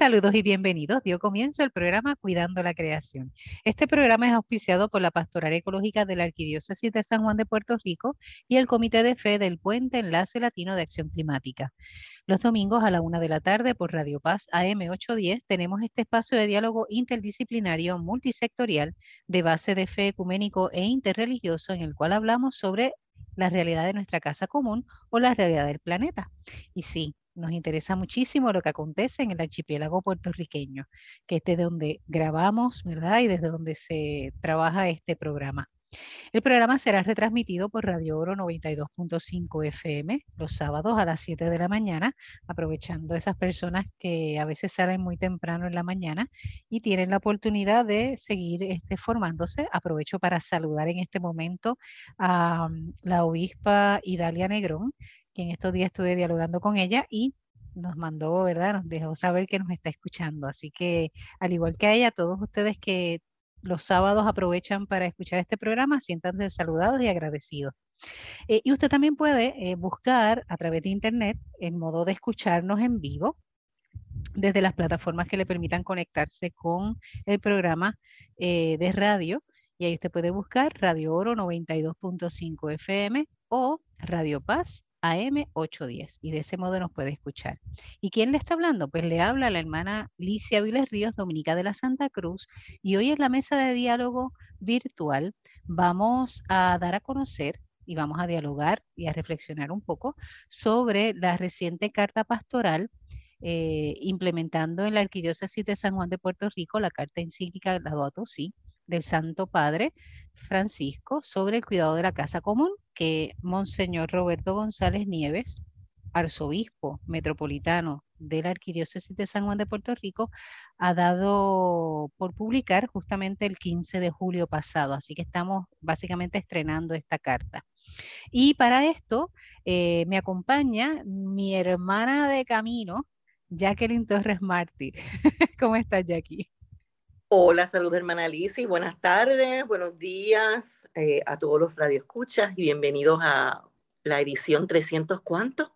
Saludos y bienvenidos. Dio comienzo el programa Cuidando la Creación. Este programa es auspiciado por la Pastoral Ecológica de la Arquidiócesis de San Juan de Puerto Rico y el Comité de Fe del Puente Enlace Latino de Acción Climática. Los domingos a la una de la tarde por Radio Paz AM810 tenemos este espacio de diálogo interdisciplinario multisectorial de base de fe ecuménico e interreligioso en el cual hablamos sobre la realidad de nuestra casa común o la realidad del planeta. Y sí, nos interesa muchísimo lo que acontece en el archipiélago puertorriqueño, que es de donde grabamos, ¿verdad? Y desde donde se trabaja este programa. El programa será retransmitido por Radio Oro 92.5 FM los sábados a las 7 de la mañana, aprovechando esas personas que a veces salen muy temprano en la mañana y tienen la oportunidad de seguir este, formándose. Aprovecho para saludar en este momento a mm, la obispa Idalia Negrón, en estos días estuve dialogando con ella y nos mandó, ¿verdad? Nos dejó saber que nos está escuchando. Así que, al igual que a ella, todos ustedes que los sábados aprovechan para escuchar este programa, siéntanse saludados y agradecidos. Eh, y usted también puede eh, buscar a través de internet el modo de escucharnos en vivo desde las plataformas que le permitan conectarse con el programa eh, de radio. Y ahí usted puede buscar Radio Oro 92.5 FM o Radio Paz AM810 y de ese modo nos puede escuchar. ¿Y quién le está hablando? Pues le habla la hermana Licia Viles Ríos, dominica de la Santa Cruz, y hoy en la mesa de diálogo virtual vamos a dar a conocer y vamos a dialogar y a reflexionar un poco sobre la reciente carta pastoral eh, implementando en la Arquidiócesis de San Juan de Puerto Rico la carta encíclica Laudato Si del Santo Padre Francisco sobre el cuidado de la casa común que Monseñor Roberto González Nieves, arzobispo metropolitano de la Arquidiócesis de San Juan de Puerto Rico, ha dado por publicar justamente el 15 de julio pasado. Así que estamos básicamente estrenando esta carta. Y para esto eh, me acompaña mi hermana de camino, Jacqueline Torres Mártir. ¿Cómo estás, Jackie? Hola, salud hermana Alicia, buenas tardes, buenos días eh, a todos los radioescuchas y bienvenidos a la edición 300, ¿cuánto?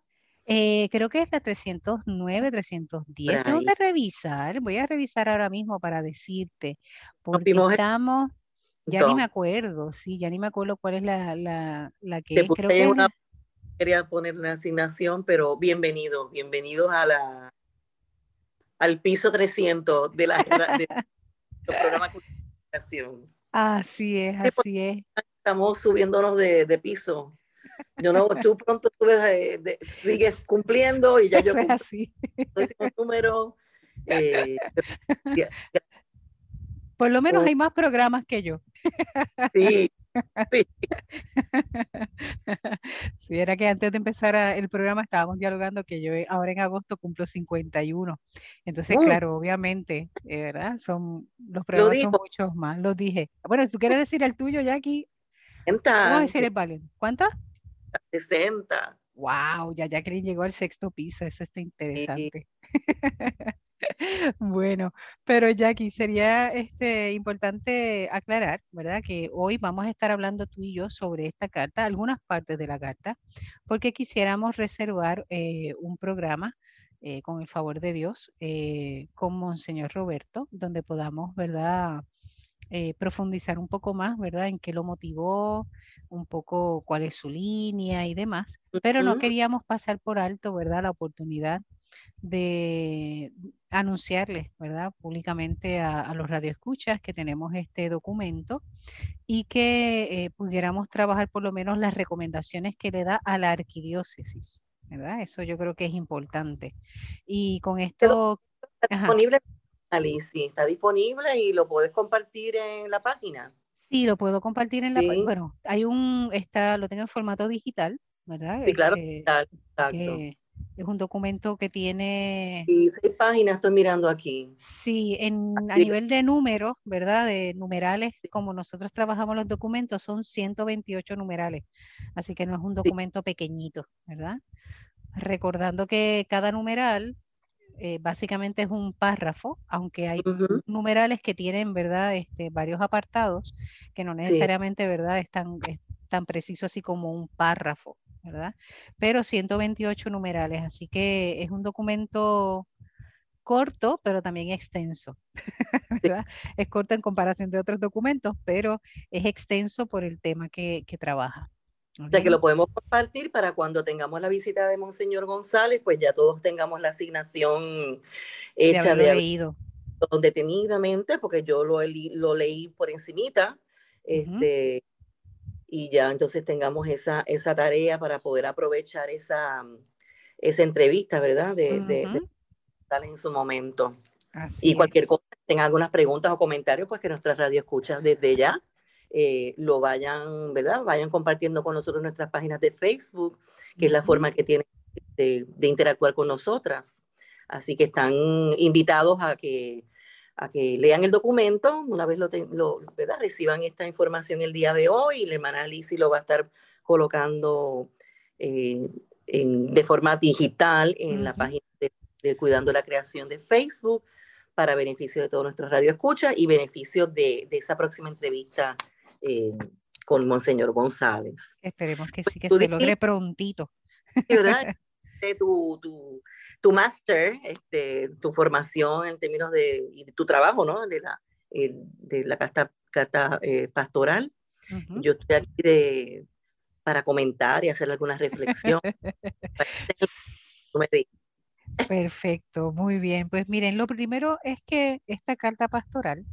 Eh, creo que es la 309, 310. Tengo que revisar, voy a revisar ahora mismo para decirte, porque estamos, ya ni me acuerdo, sí, ya ni me acuerdo cuál es la, la, la que es. Creo que una, quería poner la asignación, pero bienvenido, bienvenidos a la al piso 300 de la... De, programa Así es, así es. Estamos subiéndonos de, de piso. Yo no, tú pronto tú ves, sigues cumpliendo y ya yo cumplo así. número. Eh, Por lo menos hay más programas que yo. Sí, Sí. sí, era que antes de empezar el programa estábamos dialogando que yo eh, ahora en agosto cumplo 51. Entonces, claro, obviamente, eh, ¿verdad? Son, los programas son muchos más, lo dije. Bueno, si tú quieres decir el tuyo, Jackie. Vamos a decir el. ¿Cuántas? 60. Wow, ya Jacqueline llegó al sexto piso, eso está interesante. Bueno, pero Jackie, sería este, importante aclarar, ¿verdad? Que hoy vamos a estar hablando tú y yo sobre esta carta, algunas partes de la carta, porque quisiéramos reservar eh, un programa eh, con el favor de Dios eh, con Monseñor Roberto, donde podamos, ¿verdad? profundizar un poco más, ¿verdad? En qué lo motivó, un poco cuál es su línea y demás, pero no queríamos pasar por alto, ¿verdad? La oportunidad de anunciarles, ¿verdad? Públicamente a, los radioescuchas que tenemos este documento y que eh, pudiéramos trabajar por lo menos las recomendaciones que le da a la arquidiócesis, ¿verdad? Eso yo creo que es importante. Y con esto... Está disponible, Alicia, está disponible y lo puedes compartir en la página. Sí, lo puedo compartir en la página. Bueno, hay un, está, lo tengo en formato digital, ¿verdad? Sí, claro, este, exacto. Es un documento que tiene... Y seis páginas estoy mirando aquí. Sí, en, a nivel de números, ¿verdad? De numerales, como nosotros trabajamos los documentos, son 128 numerales. Así que no es un documento pequeñito, ¿verdad? Recordando que cada numeral eh, básicamente es un párrafo, aunque hay numerales que tienen, ¿verdad? Este, varios apartados que no necesariamente, ¿verdad? Es tan, es tan preciso así como un párrafo. ¿Verdad? Pero 128 numerales, así que es un documento corto, pero también extenso. Es corto en comparación de otros documentos, pero es extenso por el tema que, trabaja. O sea que lo podemos compartir para cuando tengamos la visita de Monseñor González, pues ya todos tengamos la asignación hecha de, leído. detenidamente, porque yo lo, lo leí por encimita, este, y ya entonces tengamos esa, esa tarea para poder aprovechar esa, esa entrevista, ¿verdad? De, en su momento. y cualquier cosa, tengan algunas preguntas o comentarios, pues que nuestra radio escucha desde ya. Eh, lo vayan, ¿verdad? Vayan compartiendo con nosotros nuestras páginas de Facebook, que es la forma que tienen de, interactuar con nosotras. Así que están invitados a que, a que lean el documento, una vez lo, lo ¿verdad? reciban esta información el día de hoy, y la hermana Lizzie lo va a estar colocando eh, de forma digital en la página de de Cuidando la Creación de Facebook para beneficio de todos nuestros radioescuchas y beneficio de, de esa próxima entrevista eh, con Monseñor González. Esperemos que sí, que se logre prontito. ¿Verdad? tu, tu, tu máster, este, tu formación en términos de y tu trabajo, ¿no? De la, de la carta, carta eh, pastoral. Yo estoy aquí de, para comentar y hacer algunas reflexiones. Perfecto, muy bien. Pues miren, lo primero es que esta carta pastoral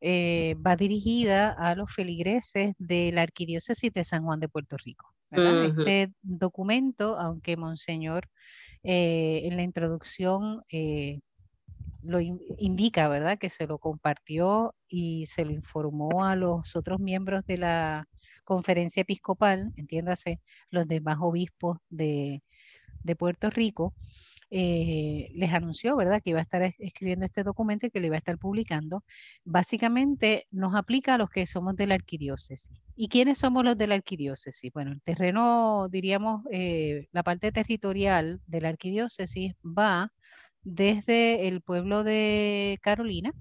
eh, va dirigida a los feligreses de la Arquidiócesis de San Juan de Puerto Rico. Este documento, aunque Monseñor eh, en la introducción eh, lo indica, ¿verdad? Que se lo compartió y se lo informó a los otros miembros de la conferencia episcopal, entiéndase, los demás obispos de, de Puerto Rico. Eh, les anunció, ¿verdad?, que iba a estar escribiendo este documento y que lo iba a estar publicando, básicamente nos aplica a los que somos de la arquidiócesis. ¿Y quiénes somos los de la arquidiócesis? Bueno, el terreno, diríamos, eh, la parte territorial de la arquidiócesis va desde el pueblo de Carolina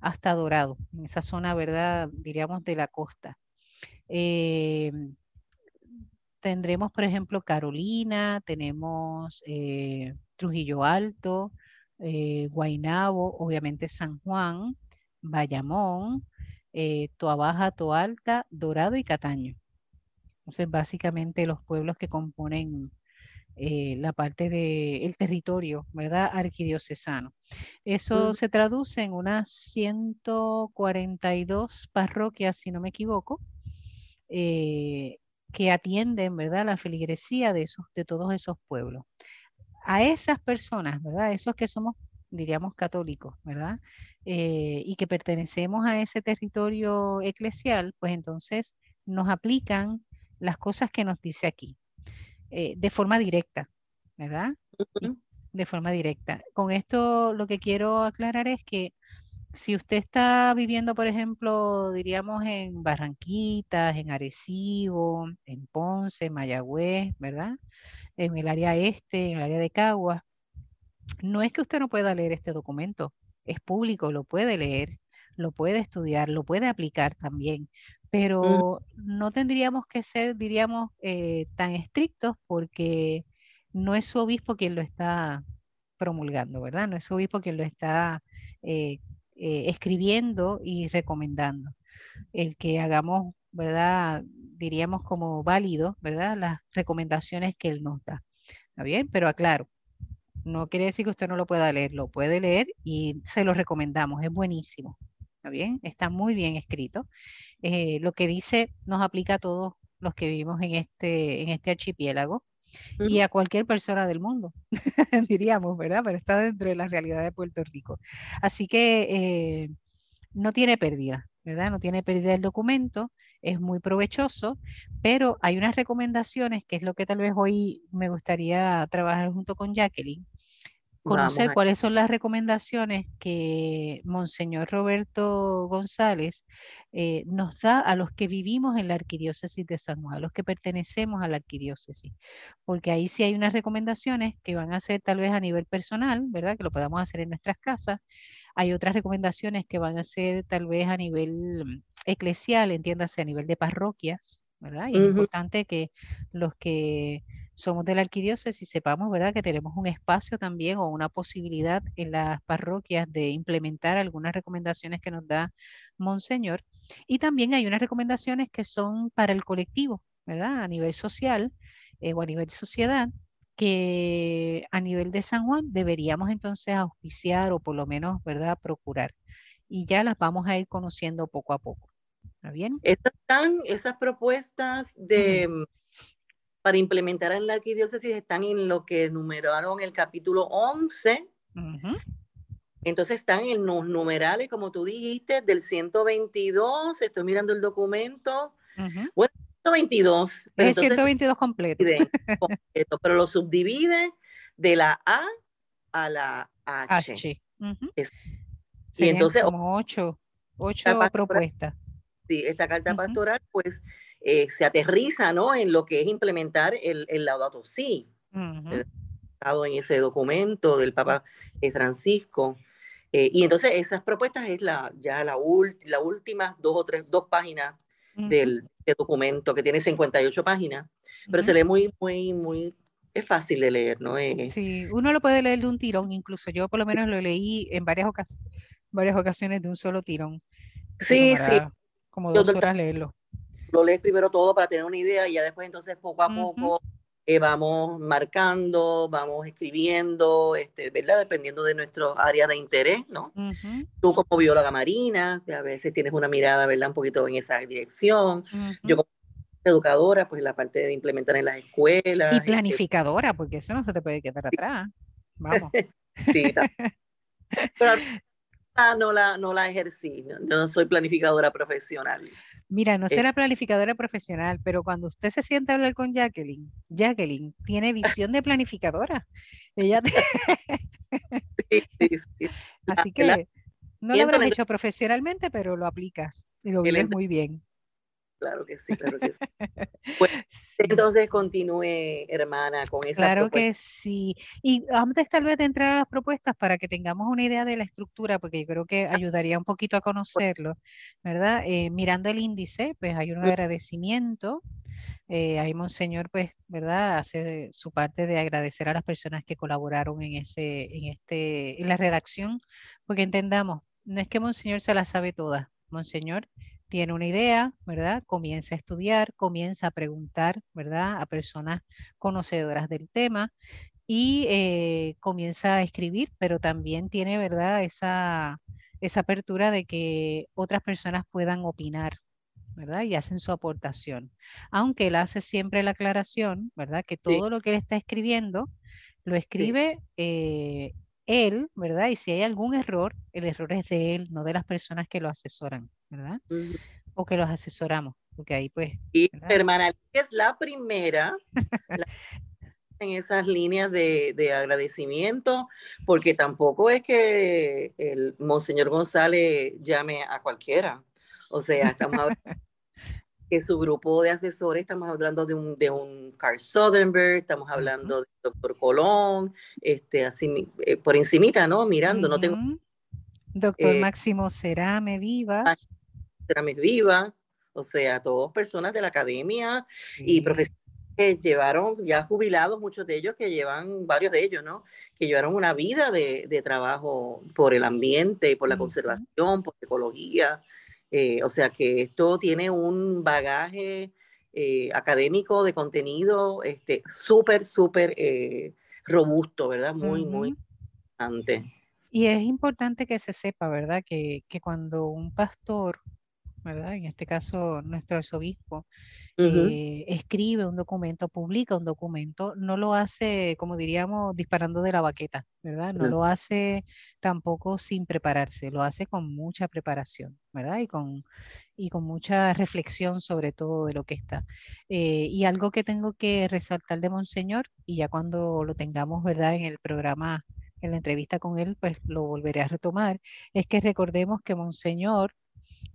hasta Dorado, en esa zona, ¿verdad?, diríamos, de la costa. Eh, tendremos, por ejemplo, Carolina, tenemos Trujillo Alto, eh, Guainabo, obviamente San Juan, Bayamón, eh, Toabaja, Toalta, Dorado y Cataño. Entonces, básicamente los pueblos que componen eh, la parte del territorio, ¿verdad? Arquidiocesano. Eso se traduce en unas 142 parroquias, si no me equivoco, que atienden, ¿verdad? La feligresía de, esos, de todos esos pueblos a esas personas, ¿verdad? Esos que somos, diríamos, católicos, ¿verdad? Eh, y que pertenecemos a ese territorio eclesial, pues entonces nos aplican las cosas que nos dice aquí, eh, de forma directa, ¿verdad? De forma directa. Con esto lo que quiero aclarar es que si usted está viviendo, por ejemplo, diríamos en Barranquitas, en Arecibo, en Ponce, Mayagüez, ¿verdad? En el área este, en el área de Cagua. No es que usted no pueda leer este documento, es público, lo puede leer, lo puede estudiar, lo puede aplicar también, pero no tendríamos que ser, diríamos, eh, tan estrictos porque no es su obispo quien lo está promulgando, ¿verdad? No es su obispo quien lo está eh, eh, escribiendo y recomendando. El que hagamos ¿verdad? Diríamos como válido, ¿verdad? Las recomendaciones que él nos da. ¿Está bien? Pero aclaro, no quiere decir que usted no lo pueda leer, lo puede leer y se lo recomendamos, es buenísimo. ¿Está bien? Está muy bien escrito. Eh, lo que dice nos aplica a todos los que vivimos en este, en este archipiélago y a cualquier persona del mundo, diríamos, ¿verdad? Pero está dentro de la realidad de Puerto Rico. Así que eh, no tiene pérdida, ¿verdad? No tiene pérdida el documento es muy provechoso, pero hay unas recomendaciones, que es lo que tal vez hoy me gustaría trabajar junto con Jacqueline, conocer cuáles son las recomendaciones que Monseñor Roberto González eh, nos da a los que vivimos en la arquidiócesis de San Juan, a los que pertenecemos a la arquidiócesis, porque ahí sí hay unas recomendaciones que van a ser tal vez a nivel personal, ¿verdad? Que lo podamos hacer en nuestras casas. Hay otras recomendaciones que van a ser tal vez a nivel eclesial, entiéndase a nivel de parroquias, ¿verdad? Y es importante que los que somos de la arquidiócesis, sepamos, ¿verdad?, que tenemos un espacio también o una posibilidad en las parroquias de implementar algunas recomendaciones que nos da Monseñor. Y también hay unas recomendaciones que son para el colectivo, ¿verdad?, a nivel social eh, o a nivel sociedad, que a nivel de San Juan deberíamos entonces auspiciar o por lo menos, ¿verdad?, procurar. Y ya las vamos a ir conociendo poco a poco. ¿Está bien? Están esas propuestas de, para implementar en la arquidiócesis están en lo que numeraron el capítulo 11. Entonces están en los numerales, como tú dijiste, del 122. Estoy mirando el documento. Bueno, 122. Pero 122 completo. Pero lo subdivide de la A a la H. y entonces. Como ocho, ocho propuestas. Sí, esta carta pastoral, pues eh, se aterriza ¿no? en lo que es implementar el, el Laudato Si, estado en ese documento del Papa eh, Francisco. Eh, y entonces esas propuestas es la, ya la, la última dos o tres, dos páginas del, documento que tiene 58 páginas, pero se lee muy, muy, muy, es fácil de leer, ¿no? sí, uno lo puede leer de un tirón, incluso yo por lo menos lo leí en varias, varias ocasiones de un solo tirón. Sí, sí. Como dos horas leerlo lo lees primero todo para tener una idea y ya después entonces poco a poco eh, vamos marcando, vamos escribiendo, este, ¿verdad? Dependiendo de nuestro área de interés, ¿no? Tú como bióloga marina, a veces tienes una mirada, ¿verdad? Un poquito en esa dirección. Yo como educadora, pues la parte de implementar en las escuelas. Y este planificadora, porque eso no se te puede quedar atrás. Vamos. sí, Pero no la, no la ejercí, no, no soy planificadora profesional. Mira, no será planificadora profesional, pero cuando usted se siente a hablar con Jacqueline, Jacqueline tiene visión de planificadora. Ella sí, sí, sí. Así que no lo habrás hecho profesionalmente, pero lo aplicas y lo vives muy bien. Claro que sí, claro que sí. Pues, entonces continúe, hermana, con esa Claro que sí. Y antes tal vez de entrar a las propuestas, para que tengamos una idea de la estructura, porque yo creo que ayudaría un poquito a conocerlo, ¿verdad? Eh, mirando el índice, pues hay un agradecimiento. Eh, ahí Monseñor, pues, ¿verdad? Hace su parte de agradecer a las personas que colaboraron en ese, en este, en la redacción, porque entendamos, no es que Monseñor se la sabe toda. Monseñor tiene una idea, ¿verdad? Comienza a estudiar, comienza a preguntar, ¿verdad? A personas conocedoras del tema y eh, comienza a escribir, pero también tiene, ¿verdad? Esa, esa apertura de que otras personas puedan opinar, ¿verdad? Y hacen su aportación. Aunque él hace siempre la aclaración, ¿verdad? Que todo lo que él está escribiendo lo escribe eh, él, ¿verdad? Y si hay algún error, el error es de él, no de las personas que lo asesoran, ¿verdad? O que los asesoramos, porque ahí pues... Y hermana, es la primera en esas líneas de, de, agradecimiento, porque tampoco es que el Monseñor González llame a cualquiera. O sea, estamos hablando que su grupo de asesores, estamos hablando de un, de un Carl Soderberg, estamos hablando del doctor Colón, este, así, eh, por encimita, ¿no? Mirando, no tengo... Doctor eh, Máximo Cerame Vivas. Cerame Viva, o sea, todos personas de la academia y profesores que llevaron, ya jubilados, muchos de ellos que llevan, varios de ellos, ¿no? Que llevaron una vida de, de trabajo por el ambiente, por la conservación, por ecología, eh, o sea que esto tiene un bagaje eh, académico de contenido este, súper, súper eh, robusto, ¿verdad? Muy, muy importante. Y es importante que se sepa, ¿verdad? Que, que cuando un pastor, ¿verdad? En este caso nuestro arzobispo, eh, escribe un documento, publica un documento, no lo hace, como diríamos, disparando de la baqueta, ¿verdad? No lo hace tampoco sin prepararse, lo hace con mucha preparación, ¿verdad? Y con, y con mucha reflexión sobre todo de lo que está. Eh, y algo que tengo que resaltar de Monseñor, y ya cuando lo tengamos, ¿verdad? En el programa, en la entrevista con él, pues lo volveré a retomar, es que recordemos que Monseñor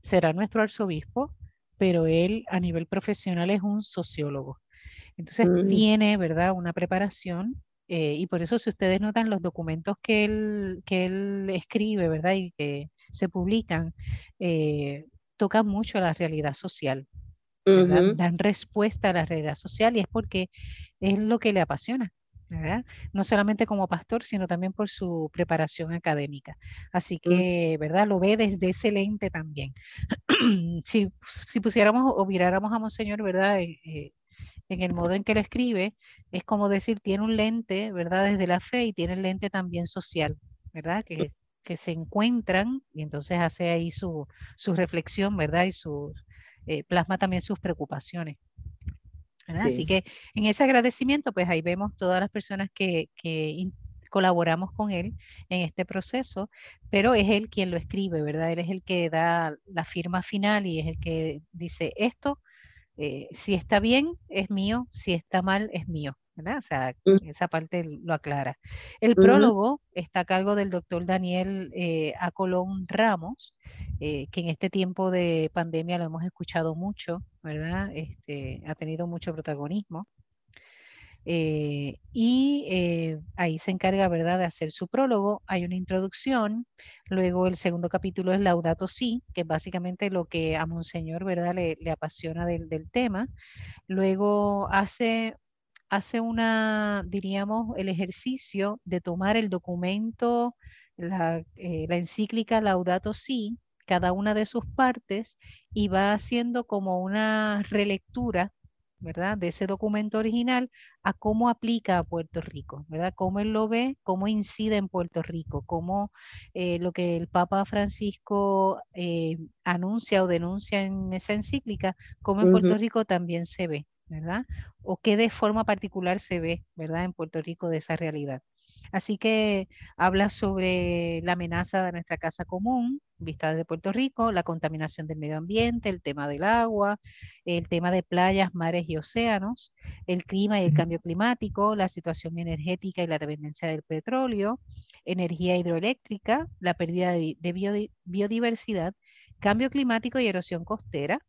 será nuestro arzobispo, pero él a nivel profesional es un sociólogo. Entonces mm. tiene, ¿verdad?, una preparación eh, y por eso si ustedes notan los documentos que él, que él escribe, ¿verdad?, y que se publican, eh, tocan mucho la realidad social. dan respuesta a la realidad social y es porque es lo que le apasiona. ¿Verdad? No solamente como pastor, sino también por su preparación académica. Así mm. que, ¿verdad? Lo ve desde ese lente también. si, si, pusiéramos o miráramos a Monseñor, ¿verdad? Eh, eh, en el modo en que lo escribe, es como decir, tiene un lente, ¿verdad? Desde la fe y tiene el lente también social, ¿verdad? Que, que se encuentran y entonces hace ahí su, su reflexión, ¿verdad? Y su, eh, plasma también sus preocupaciones. Así que en ese agradecimiento, pues ahí vemos todas las personas que, que colaboramos con él en este proceso, pero es él quien lo escribe, ¿verdad? Él es el que da la firma final y es el que dice esto eh, si está bien, es mío, si está mal, es mío. ¿Verdad? O sea, esa parte lo aclara. El prólogo está a cargo del doctor Daniel eh, Acolón Ramos, eh, que en este tiempo de pandemia lo hemos escuchado mucho, ¿verdad? Este, ha tenido mucho protagonismo. Eh, y eh, ahí se encarga, ¿verdad?, de hacer su prólogo. Hay una introducción, luego el segundo capítulo es Laudato Si, que es básicamente lo que a Monseñor, ¿verdad?, le, apasiona del, tema. Luego hace, hace una, diríamos, el ejercicio de tomar el documento, la, eh, la encíclica Laudato Si, cada una de sus partes, y va haciendo como una relectura ¿verdad? De ese documento original a cómo aplica a Puerto Rico, ¿verdad? Cómo él lo ve, cómo incide en Puerto Rico, cómo eh, lo que el Papa Francisco eh, anuncia o denuncia en esa encíclica, cómo en Puerto Rico también se ve, ¿verdad? O qué de forma particular se ve, ¿verdad? En Puerto Rico de esa realidad. Así que habla sobre la amenaza de nuestra casa común, vista desde Puerto Rico, la contaminación del medio ambiente, el tema del agua, el tema de playas, mares y océanos, el clima y el cambio climático, la situación energética y la dependencia del petróleo, energía hidroeléctrica, la pérdida de, biodiversidad, cambio climático y erosión costera.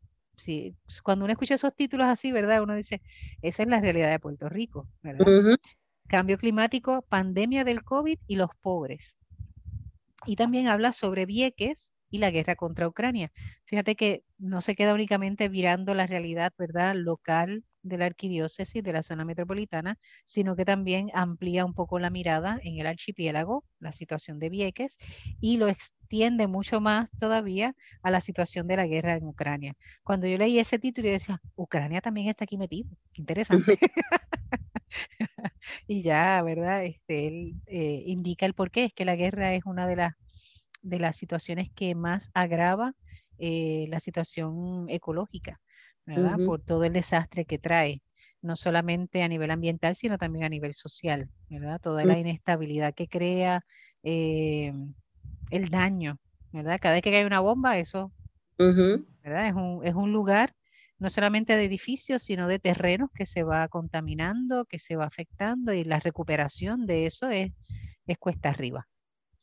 Cuando uno escucha esos títulos así, ¿verdad? Uno dice, esa es la realidad de Puerto Rico, ¿verdad? cambio climático, pandemia del COVID y los pobres. Y también habla sobre Vieques y la guerra contra Ucrania. Fíjate que no se queda únicamente mirando la realidad, ¿verdad?, local de la arquidiócesis de la zona metropolitana, sino que también amplía un poco la mirada en el archipiélago, la situación de Vieques, y lo extiende mucho más todavía a la situación de la guerra en Ucrania. Cuando yo leí ese título, yo decía, Ucrania también está aquí metido. Qué interesante. y ya, ¿verdad? Este, él eh, indica el por qué, es que la guerra es una de las, de las situaciones que más agrava eh, la situación ecológica, ¿verdad? Por todo el desastre que trae, no solamente a nivel ambiental, sino también a nivel social, ¿verdad? Toda la inestabilidad que crea, eh, el daño, ¿verdad? Cada vez que cae una bomba, eso, ¿verdad? Es un, es un lugar no solamente de edificios, sino de terrenos que se va contaminando, que se va afectando y la recuperación de eso es, es cuesta arriba,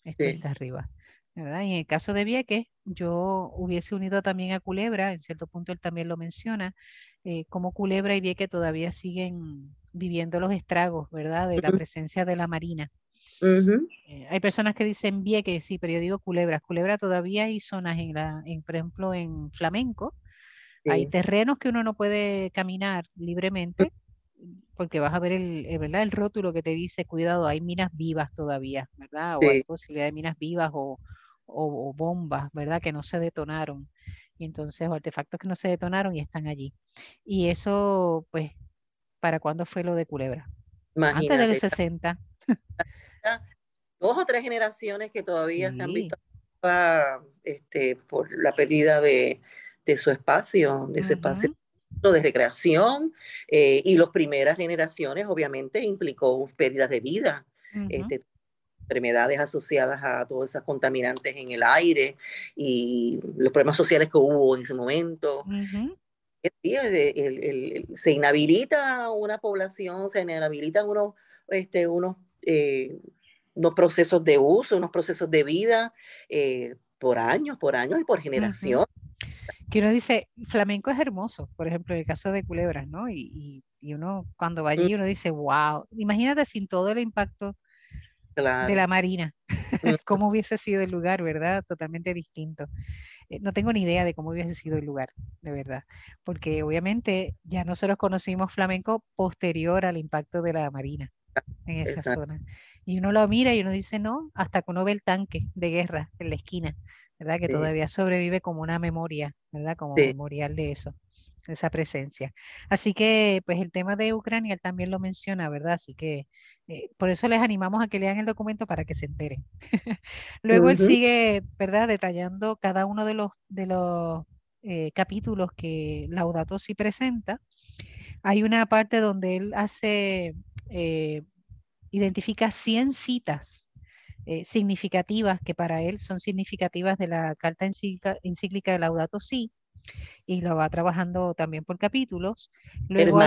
es cuesta arriba. ¿verdad? Y en el caso de Vieques, yo hubiese unido también a Culebra, en cierto punto él también lo menciona, eh, como Culebra y Vieques todavía siguen viviendo los estragos, ¿verdad? De la presencia de la Marina. Eh, hay personas que dicen Vieques, sí, pero yo digo Culebra. Culebra todavía hay zonas, en la, en, por ejemplo, en Flamenco, hay terrenos que uno no puede caminar libremente porque vas a ver el, el, ¿verdad? el rótulo que te dice, cuidado, hay minas vivas todavía, ¿verdad? O hay posibilidad de minas vivas o, o, bombas, ¿verdad? Que no se detonaron. Y entonces, o artefactos que no se detonaron y están allí. Y eso, pues, ¿para cuándo fue lo de Culebra? Antes de los 60. Dos o tres generaciones que todavía se han visto este, por la pérdida de, de su espacio, de su espacio de recreación eh, y las primeras generaciones obviamente implicó pérdidas de vida, este, enfermedades asociadas a todas esas contaminantes en el aire y los problemas sociales que hubo en ese momento. se inhabilita una población, se inhabilitan unos, este, unos, eh, unos procesos de uso, unos procesos de vida eh, por años, por años y por generación que uno dice, flamenco es hermoso, por ejemplo, en el caso de Culebras, ¿no? Y, y, uno cuando va allí, uno dice, wow, imagínate sin todo el impacto de la Marina. ¿Cómo hubiese sido el lugar, verdad? Totalmente distinto. Eh, no tengo ni idea de cómo hubiese sido el lugar, de verdad, porque obviamente ya nosotros conocimos flamenco posterior al impacto de la Marina en esa zona. Y uno lo mira y uno dice, no, hasta que uno ve el tanque de guerra en la esquina, ¿verdad? Que todavía sobrevive como una memoria, ¿verdad? Como memorial de eso esa presencia. Así que, pues el tema de Ucrania él también lo menciona, ¿verdad? Así que eh, por eso les animamos a que lean el documento para que se enteren. Luego él sigue, ¿verdad? Detallando cada uno de los, de los eh, capítulos que Laudato si presenta. Hay una parte donde él hace, eh, identifica 100 citas significativas que para él son significativas de la carta encíclica, encíclica de Laudato Si y lo va trabajando también por capítulos. Luego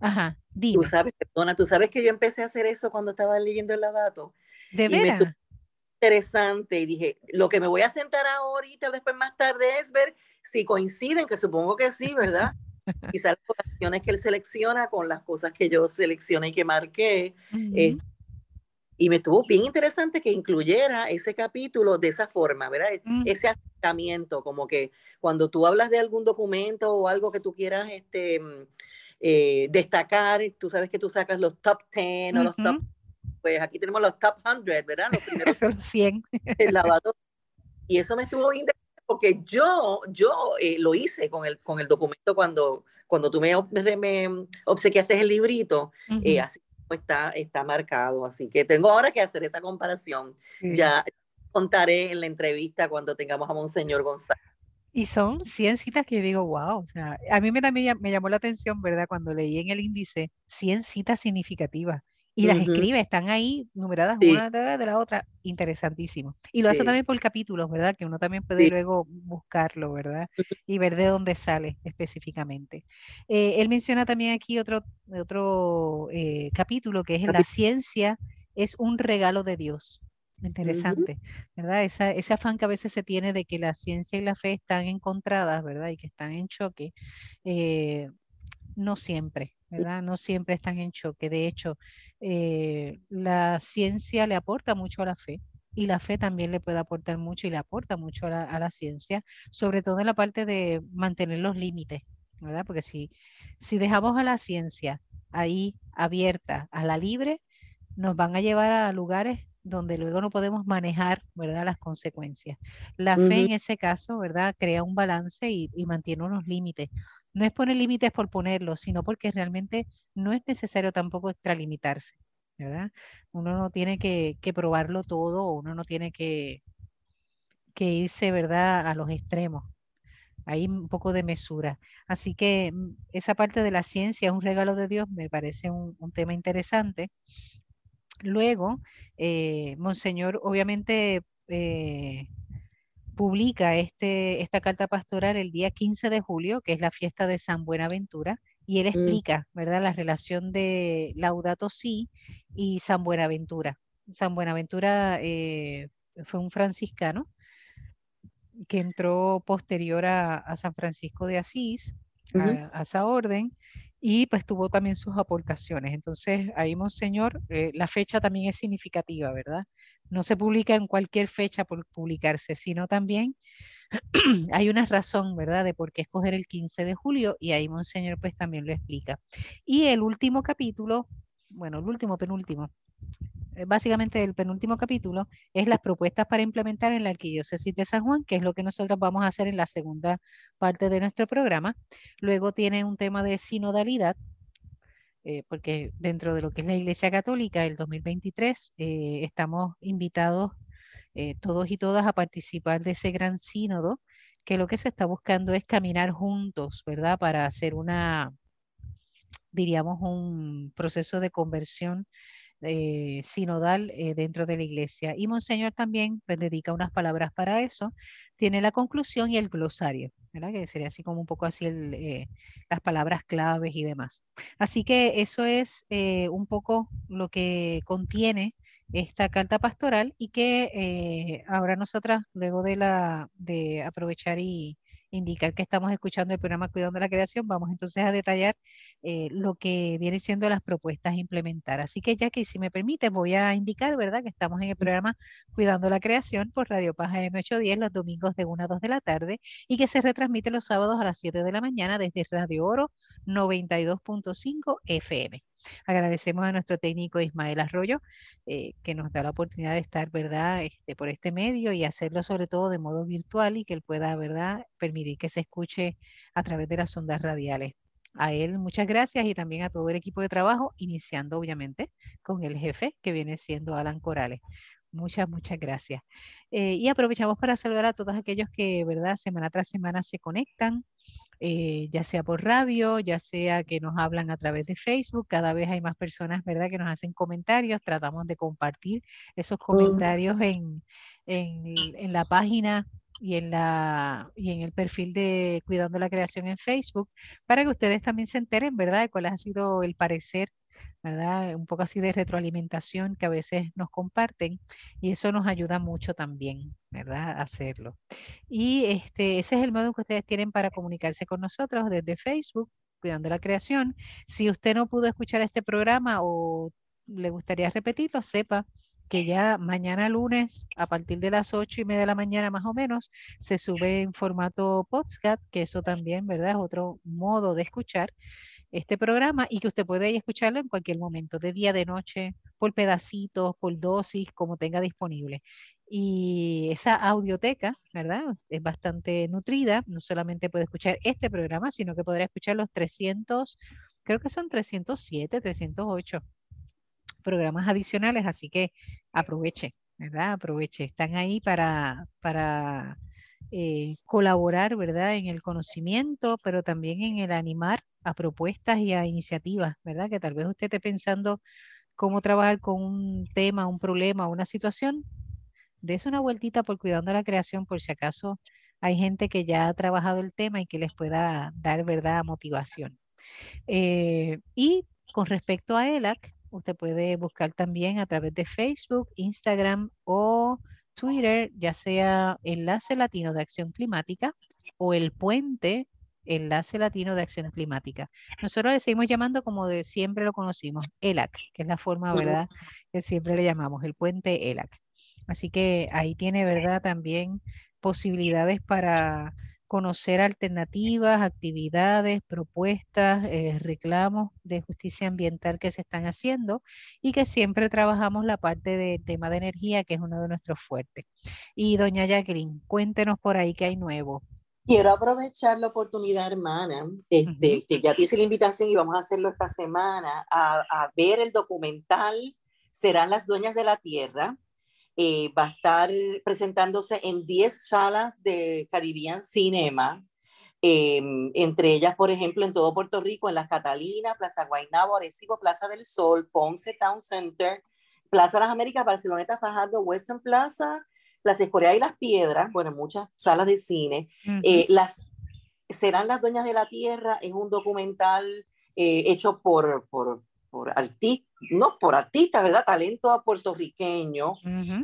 ajá, Tú sabes, perdona, tú sabes que yo empecé a hacer eso cuando estaba leyendo el dato. De verdad. Interesante y dije, lo que me voy a sentar ahorita, después más tarde, es ver si coinciden, que supongo que sí, ¿verdad? Quizás las opciones que él selecciona con las cosas que yo seleccioné y que marqué. Y me estuvo bien interesante que incluyera ese capítulo de esa forma, ¿verdad? E, mm. Ese acercamiento, como que cuando tú hablas de algún documento o algo que tú quieras este, mm, eh, destacar, tú sabes que tú sacas los top 10 o los top, pues aquí tenemos los top 100, ¿verdad? Los primeros 100. Y eso me estuvo bien interesante porque yo, yo eh, lo hice con el, con el documento cuando, cuando tú me, me obsequiaste el librito, eh, así está, está marcado. Así que tengo ahora que hacer esa comparación. Ya contaré en la entrevista cuando tengamos a Monseñor González. Y son 100 citas que digo, wow, o sea, a mí me, también me llamó la atención, ¿verdad? Cuando leí en el índice 100 citas significativas y las escribe, están ahí numeradas una de la otra, interesantísimo. Y lo hace también por capítulos, ¿verdad? Que uno también puede luego buscarlo, ¿verdad? Y ver de dónde sale específicamente. Eh, él menciona también aquí otro, otro eh, capítulo que es La ciencia es un regalo de Dios. Interesante, ¿verdad? Esa, ese afán que a veces se tiene de que la ciencia y la fe están encontradas, ¿verdad? Y que están en choque. Eh, no siempre, ¿verdad? No siempre están en choque. De hecho, eh, la ciencia le aporta mucho a la fe y la fe también le puede aportar mucho y le aporta mucho a la, ciencia, sobre todo en la parte de mantener los límites, ¿verdad? Porque si, si dejamos a la ciencia ahí abierta, a la libre, nos van a llevar a lugares donde luego no podemos manejar, ¿verdad? Las consecuencias. La fe en ese caso, ¿verdad? Crea un balance y, y mantiene unos límites no es poner límites por ponerlos, sino porque realmente no es necesario tampoco extralimitarse, ¿verdad? Uno no tiene que, probarlo todo, uno no tiene que, irse, ¿verdad?, a los extremos. Hay un poco de mesura. Así que mm, esa parte de la ciencia es un regalo de Dios, me parece un, tema interesante. Luego, eh, Monseñor, obviamente, eh, publica este, esta carta pastoral el día 15 de julio, que es la fiesta de San Buenaventura, y él mm. explica, ¿verdad?, la relación de Laudato Si y San Buenaventura. San Buenaventura eh, fue un franciscano que entró posterior a, San Francisco de Asís, a, esa orden, y pues tuvo también sus aportaciones. Entonces, ahí, Monseñor, eh, la fecha también es significativa, ¿verdad? No se publica en cualquier fecha por publicarse, sino también hay una razón, ¿verdad?, de por qué escoger el 15 de julio y ahí Monseñor pues también lo explica. Y el último capítulo, bueno, el último, penúltimo, eh, básicamente el penúltimo capítulo es las propuestas para implementar en la Arquidiócesis de San Juan, que es lo que nosotros vamos a hacer en la segunda parte de nuestro programa. Luego tiene un tema de sinodalidad, eh, porque dentro de lo que es la Iglesia Católica, el 2023, eh, estamos invitados eh, todos y todas a participar de ese gran sínodo, que lo que se está buscando es caminar juntos, ¿verdad? Para hacer una, diríamos, un proceso de conversión eh, sinodal eh, dentro de la iglesia. Y Monseñor también pues, dedica unas palabras para eso. Tiene la conclusión y el glosario, que sería así como un poco así eh, las palabras claves y demás. Así que eso es un poco lo que contiene esta carta pastoral y que ahora nosotras, luego de, la, de aprovechar y, indicar que estamos escuchando el programa Cuidando la Creación, vamos entonces a detallar eh, lo que vienen siendo las propuestas a implementar. Así que ya que si me permite, voy a indicar, ¿verdad?, que estamos en el programa Cuidando la Creación por Radio Paja M810 los domingos de 1 a 2 de la tarde y que se retransmite los sábados a las 7 de la mañana desde Radio Oro 92.5 FM. Agradecemos a nuestro técnico Ismael Arroyo, eh, que nos da la oportunidad de estar, ¿verdad?, este, por este medio y hacerlo sobre todo de modo virtual y que él pueda, ¿verdad?, permitir que se escuche a través de las ondas radiales. A él muchas gracias y también a todo el equipo de trabajo, iniciando obviamente con el jefe que viene siendo Alan Corales. Muchas, muchas gracias. Eh, y aprovechamos para saludar a todos aquellos que, ¿verdad?, semana tras semana se conectan, eh, ya sea por radio, ya sea que nos hablan a través de Facebook. Cada vez hay más personas, ¿verdad?, que nos hacen comentarios. Tratamos de compartir esos comentarios en, en, la página y en, la, y en el perfil de Cuidando la Creación en Facebook para que ustedes también se enteren, ¿verdad?, de cuál ha sido el parecer Un poco así de retroalimentación que a veces nos comparten y eso nos ayuda mucho también, ¿verdad? A hacerlo. Y este, ese es el modo que ustedes tienen para comunicarse con nosotros desde Facebook, Cuidando la Creación. Si usted no pudo escuchar este programa o le gustaría repetirlo, sepa que ya mañana lunes, a partir de las ocho y media de la mañana más o menos, se sube en formato podcast, que eso también, ¿verdad? Es otro modo de escuchar este programa y que usted puede escucharlo en cualquier momento, de día, de noche, por pedacitos, por dosis, como tenga disponible. Y esa audioteca, ¿verdad? Es bastante nutrida, no solamente puede escuchar este programa, sino que podrá escuchar los 300, creo que son 307, 308 programas adicionales, así que aproveche, ¿verdad? Aproveche, están ahí para, para eh, colaborar, ¿verdad? En el conocimiento, pero también en el animar a propuestas y a iniciativas, ¿verdad? Que tal vez usted esté pensando cómo trabajar con un tema, un problema, una situación. Des una vueltita por cuidando la creación por si acaso hay gente que ya ha trabajado el tema y que les pueda dar, ¿verdad?, motivación. Eh, y con respecto a ELAC, usted puede buscar también a través de Facebook, Instagram o Twitter, ya sea Enlace Latino de Acción Climática o el Puente Enlace Latino de Acción Climática. Nosotros le seguimos llamando como de siempre lo conocimos, ELAC, que es la forma, ¿verdad?, que siempre le llamamos, el puente ELAC. Así que ahí tiene, ¿verdad?, también posibilidades para conocer alternativas, actividades, propuestas, eh, reclamos de justicia ambiental que se están haciendo y que siempre trabajamos la parte del tema de energía, que es uno de nuestros fuertes. Y doña Jacqueline, cuéntenos por ahí qué hay nuevo. Quiero aprovechar la oportunidad, hermana, este, que ya te hice la invitación y vamos a hacerlo esta semana, a, ver el documental Serán las Dueñas de la Tierra. Eh, va a estar presentándose en 10 salas de Caribbean Cinema, em, entre ellas, por ejemplo, en todo Puerto Rico, en Las Catalinas, Plaza Guaynabo, Arecibo, Plaza del Sol, Ponce Town Center, Plaza Las Américas, Barceloneta, Fajardo, Western Plaza, las Escorias y las Piedras, bueno, muchas salas de cine. Eh, las, serán las dueñas de la tierra, es un documental eh, hecho por, por, por artistas, no, por artistas, ¿verdad? Talento puertorriqueño,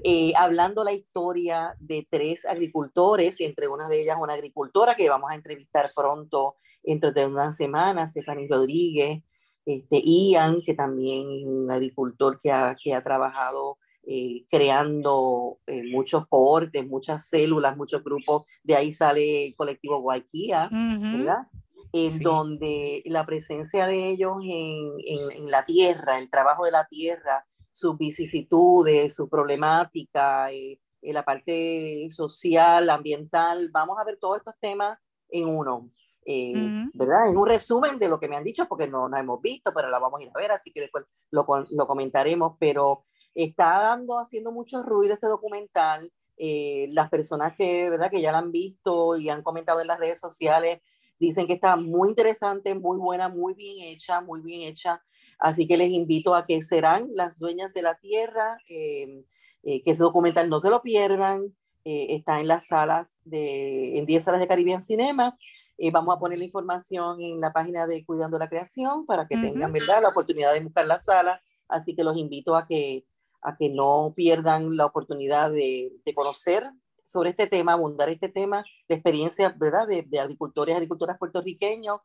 eh, hablando la historia de tres agricultores, entre una de ellas una agricultora que vamos a entrevistar pronto, dentro de unas semanas, Stephanie Rodríguez, este, Ian, que también es un agricultor que ha, que ha trabajado eh, creando eh, muchos cohortes, muchas células, muchos grupos. De ahí sale el colectivo Guayquía, ¿verdad? En donde la presencia de ellos en, en, la tierra, el trabajo de la tierra, sus vicisitudes, su problemática, eh, la parte social, ambiental, vamos a ver todos estos temas en uno. ¿Verdad? En un resumen de lo que me han dicho, porque no, no hemos visto, pero la vamos a ir a ver, así que después lo, lo comentaremos. Pero Está dando, haciendo mucho ruido este documental. Eh, las personas que, ¿verdad? que ya lo han visto y han comentado en las redes sociales dicen que está muy interesante, muy buena, muy bien hecha, muy bien hecha. Así que les invito a que serán las dueñas de la tierra, eh, eh, que ese documental no se lo pierdan. está en las salas de, en 10 salas de Caribbean Cinema. vamos a poner la información en la página de Cuidando la Creación para que tengan, ¿verdad?, la oportunidad de buscar la sala. Así que los invito a que a que no pierdan la oportunidad de, conocer sobre este tema, abundar este tema, la experiencia, ¿verdad?, de, de agricultores y agricultoras puertorriqueños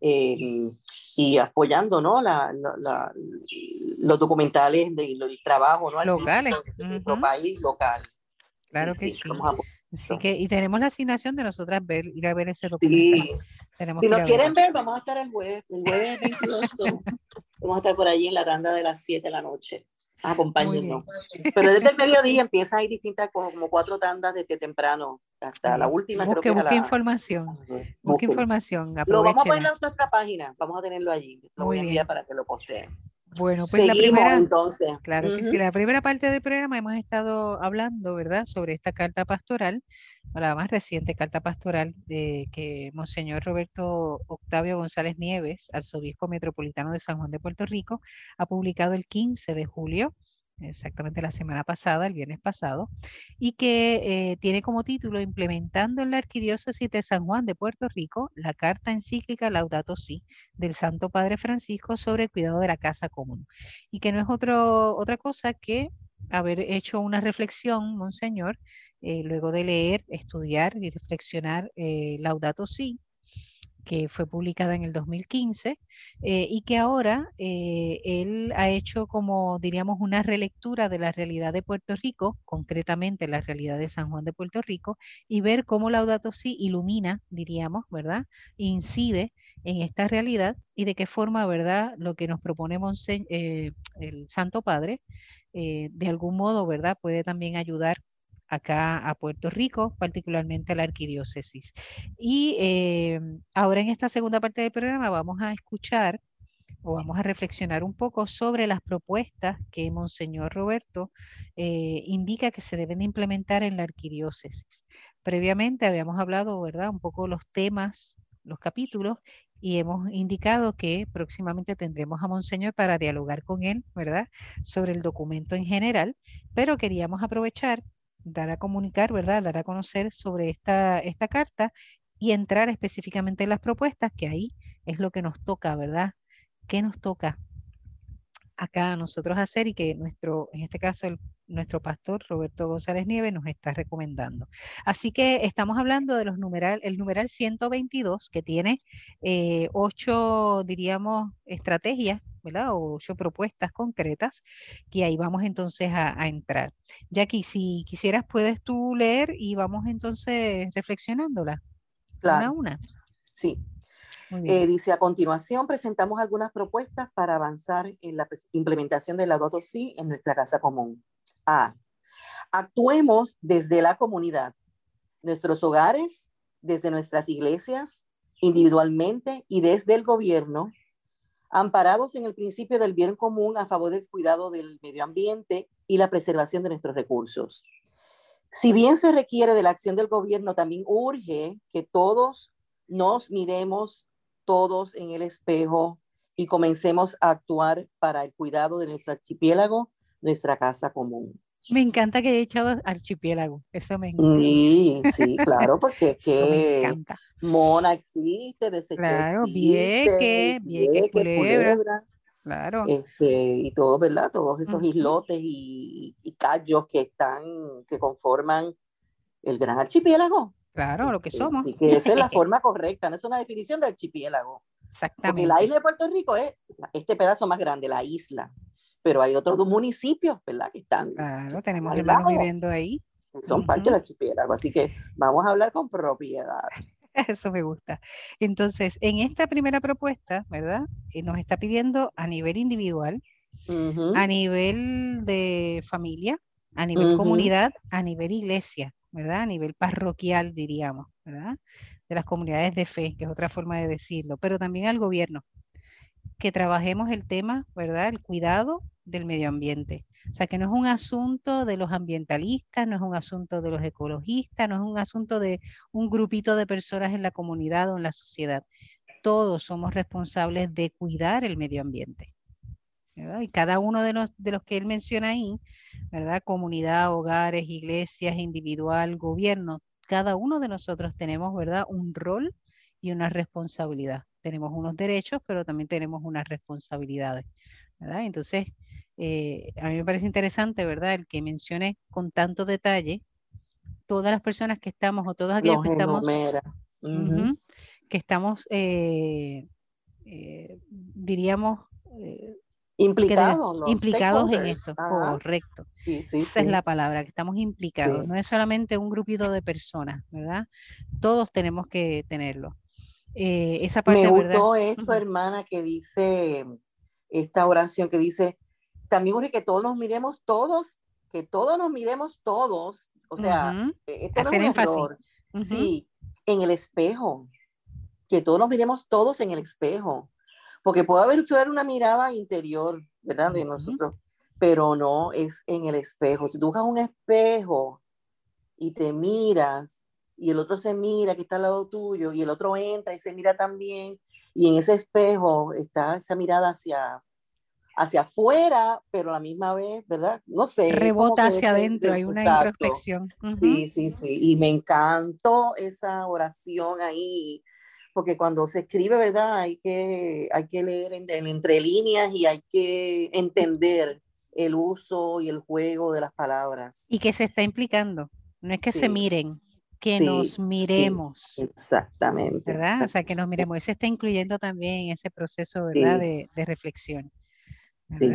eh, y apoyando, ¿no?, la, la, los documentales del trabajo, ¿no?, locales, de nuestro país local. Claro que sí. Así que, y tenemos la asignación de nosotras ver, ir a ver ese documental. si lo quieren ver, vamos a estar el jueves, el jueves 28. vamos a estar por allí en la tanda de las 7 de la noche. Acompáñennos. Pero desde el mediodía empieza a ir distintas, como, cuatro tandas desde temprano hasta la última. Busque, creo busque información. Busque información. Lo vamos a poner en nuestra página. Vamos a tenerlo allí. Lo voy a enviar para que lo posteen. Bueno, pues la primera, entonces. Claro que sí, la primera parte del programa hemos estado hablando, ¿verdad?, sobre esta carta pastoral, la más reciente carta pastoral de que Monseñor Roberto Octavio González Nieves, arzobispo metropolitano de San Juan de Puerto Rico, ha publicado el 15 de julio exactamente la semana pasada, el viernes pasado, y que eh, tiene como título Implementando en la Arquidiócesis de San Juan de Puerto Rico la carta encíclica Laudato Si del Santo Padre Francisco sobre el cuidado de la casa común. Y que no es otro, otra cosa que haber hecho una reflexión, Monseñor, eh, luego de leer, estudiar y reflexionar eh, Laudato Si, que fue publicada en el 2015 eh, y que ahora eh, él ha hecho como, diríamos, una relectura de la realidad de Puerto Rico, concretamente la realidad de San Juan de Puerto Rico, y ver cómo Laudato Si ilumina, diríamos, ¿verdad? Incide en esta realidad y de qué forma, ¿verdad? Lo que nos propone eh, el Santo Padre, de algún modo, ¿verdad? Puede también ayudar acá a Puerto Rico, particularmente a la arquidiócesis. Y eh, ahora en esta segunda parte del programa vamos a escuchar o vamos a reflexionar un poco sobre las propuestas que Monseñor Roberto eh, indica que se deben implementar en la arquidiócesis. Previamente habíamos hablado, ¿verdad?, un poco los temas, los capítulos, y hemos indicado que próximamente tendremos a Monseñor para dialogar con él, ¿verdad?, sobre el documento en general, pero queríamos aprovechar dar a comunicar, ¿verdad? Dar a conocer sobre esta, esta carta y entrar específicamente en las propuestas, que ahí es lo que nos toca, ¿verdad? ¿Qué nos toca acá a nosotros hacer y que nuestro, en este caso, nuestro pastor Roberto González Nieves nos está recomendando. Así que estamos hablando de los numeral, el numeral 122, que tiene eh, ocho, diríamos, estrategias ¿verdad? O ocho propuestas concretas que ahí vamos entonces a, entrar. Jackie, si quisieras, puedes tú leer y vamos entonces reflexionándola. Claro. Una a una. Sí. Eh, dice, a continuación presentamos algunas propuestas para avanzar en la implementación de la DOTO-SI en nuestra casa común. A. Actuemos desde la comunidad, nuestros hogares, desde nuestras iglesias, individualmente y desde el gobierno, amparados en el principio del bien común a favor del cuidado del medio ambiente y la preservación de nuestros recursos. Si bien se requiere de la acción del gobierno, también urge que todos nos miremos todos en el espejo y comencemos a actuar para el cuidado de nuestro archipiélago, nuestra casa común. Me encanta que haya echado archipiélago, eso me encanta. Sí, sí, claro, porque es que Mona existe, Desecho claro, existe, Vieque, Culebra, Claro. Este, y todo, ¿verdad? Todos esos islotes y, y callos que están, que conforman el gran archipiélago. Claro, lo que este, somos. Así que esa es la forma correcta, no es una definición de archipiélago. Exactamente. Porque la isla de Puerto Rico es este pedazo más grande, la isla pero hay otros dos municipios, ¿verdad? Que están. Claro, tenemos hermanos viviendo ahí. Son parte del archipiélago, así que vamos a hablar con propiedad. Eso me gusta. Entonces, en esta primera propuesta, ¿verdad? Eh, nos está pidiendo a nivel individual, a nivel de familia, a nivel comunidad, a nivel iglesia, ¿verdad? A nivel parroquial, diríamos, ¿verdad? De las comunidades de fe, que es otra forma de decirlo, pero también al gobierno, que trabajemos el tema, ¿verdad? El cuidado del medio ambiente. O sea, que no es un asunto de los ambientalistas, no es un asunto de los ecologistas, no es un asunto de un grupito de personas en la comunidad o en la sociedad. Todos somos responsables de cuidar el medio ambiente. Y cada uno de los, de los que él menciona ahí, ¿verdad? Comunidad, hogares, iglesias, individual, gobierno, cada uno de nosotros tenemos, ¿verdad? Un rol y una responsabilidad. Tenemos unos derechos, pero también tenemos unas responsabilidades. ¿verdad? Entonces, eh, a mí me parece interesante, ¿verdad? El que mencione con tanto detalle todas las personas que estamos o todos aquellos que estamos, que estamos, eh, eh, diríamos, implicados, implicados en eso, correcto. Esa es la palabra, que estamos implicados. No es solamente un grupito de personas, ¿verdad? Todos tenemos que tenerlo. Esa parte, Me gustó esto, hermana, que dice esta oración que dice, también urge que todos nos miremos todos, que todos nos miremos todos, o sea, e-, esto no es un error. Sí, en el espejo, que todos nos miremos todos en el espejo, porque puede haber una mirada interior, ¿verdad? De nosotros, pero no es en el espejo. Si tú buscas un espejo y te miras y el otro se mira que está al lado tuyo y el otro entra y se mira también y en ese espejo está esa mirada hacia hacia afuera, pero a la misma vez, ¿verdad? No sé. Rebota hacia adentro, hay una introspección. Sí, sí, sí. Y me encantó esa oración ahí, porque cuando se escribe, ¿verdad? Hay que, hay que leer en, entre líneas y hay que entender el uso y el juego de las palabras. Y que se está implicando, no es que se miren, que nos miremos. exactamente. ¿Verdad? O sea, que nos miremos. se está incluyendo también ese proceso, ¿verdad? De, de reflexión.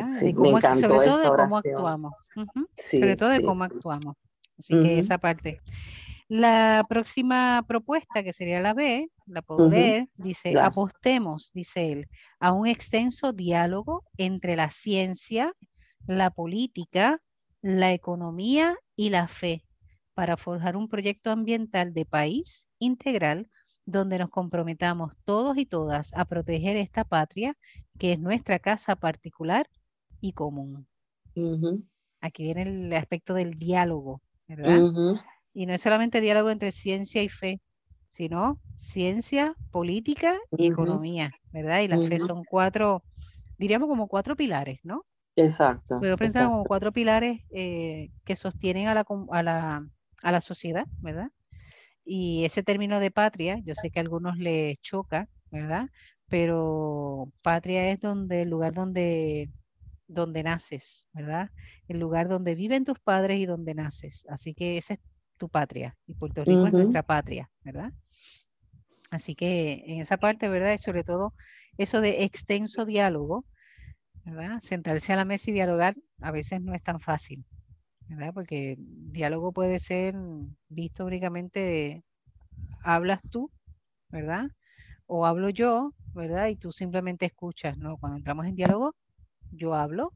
Sí, me encantó sobre todo de cómo actuamos. sobre todo de cómo actuamos. Así que esa parte. La próxima propuesta, que sería la B, la puedo dice, apostemos, dice él, a un extenso diálogo entre la ciencia, la política, la economía y la fe para forjar un proyecto ambiental de país integral donde nos comprometamos todos y todas a proteger esta patria, que es nuestra casa particular y común. Aquí viene el aspecto del diálogo, ¿verdad? Y no es solamente diálogo entre ciencia y fe, sino ciencia, política y economía, ¿verdad? Y la fe son cuatro, diríamos como cuatro pilares, ¿no? Exacto. Pero pensamos como cuatro pilares eh, que sostienen a la, a, la, a la sociedad, ¿verdad? Y ese término de patria, yo sé que a algunos les choca, ¿verdad? Pero patria es donde el lugar donde donde naces, ¿verdad? El lugar donde viven tus padres y donde naces. Así que esa es tu patria y Puerto Rico es nuestra patria, ¿verdad? Así que en esa parte, ¿verdad? Y sobre todo eso de extenso diálogo, ¿verdad? Sentarse a la mesa y dialogar a veces no es tan fácil, ¿verdad? Porque diálogo puede ser visto únicamente hablas tú, ¿verdad? O hablo yo, ¿verdad? Y tú simplemente escuchas, ¿no? Cuando entramos en diálogo, yo hablo,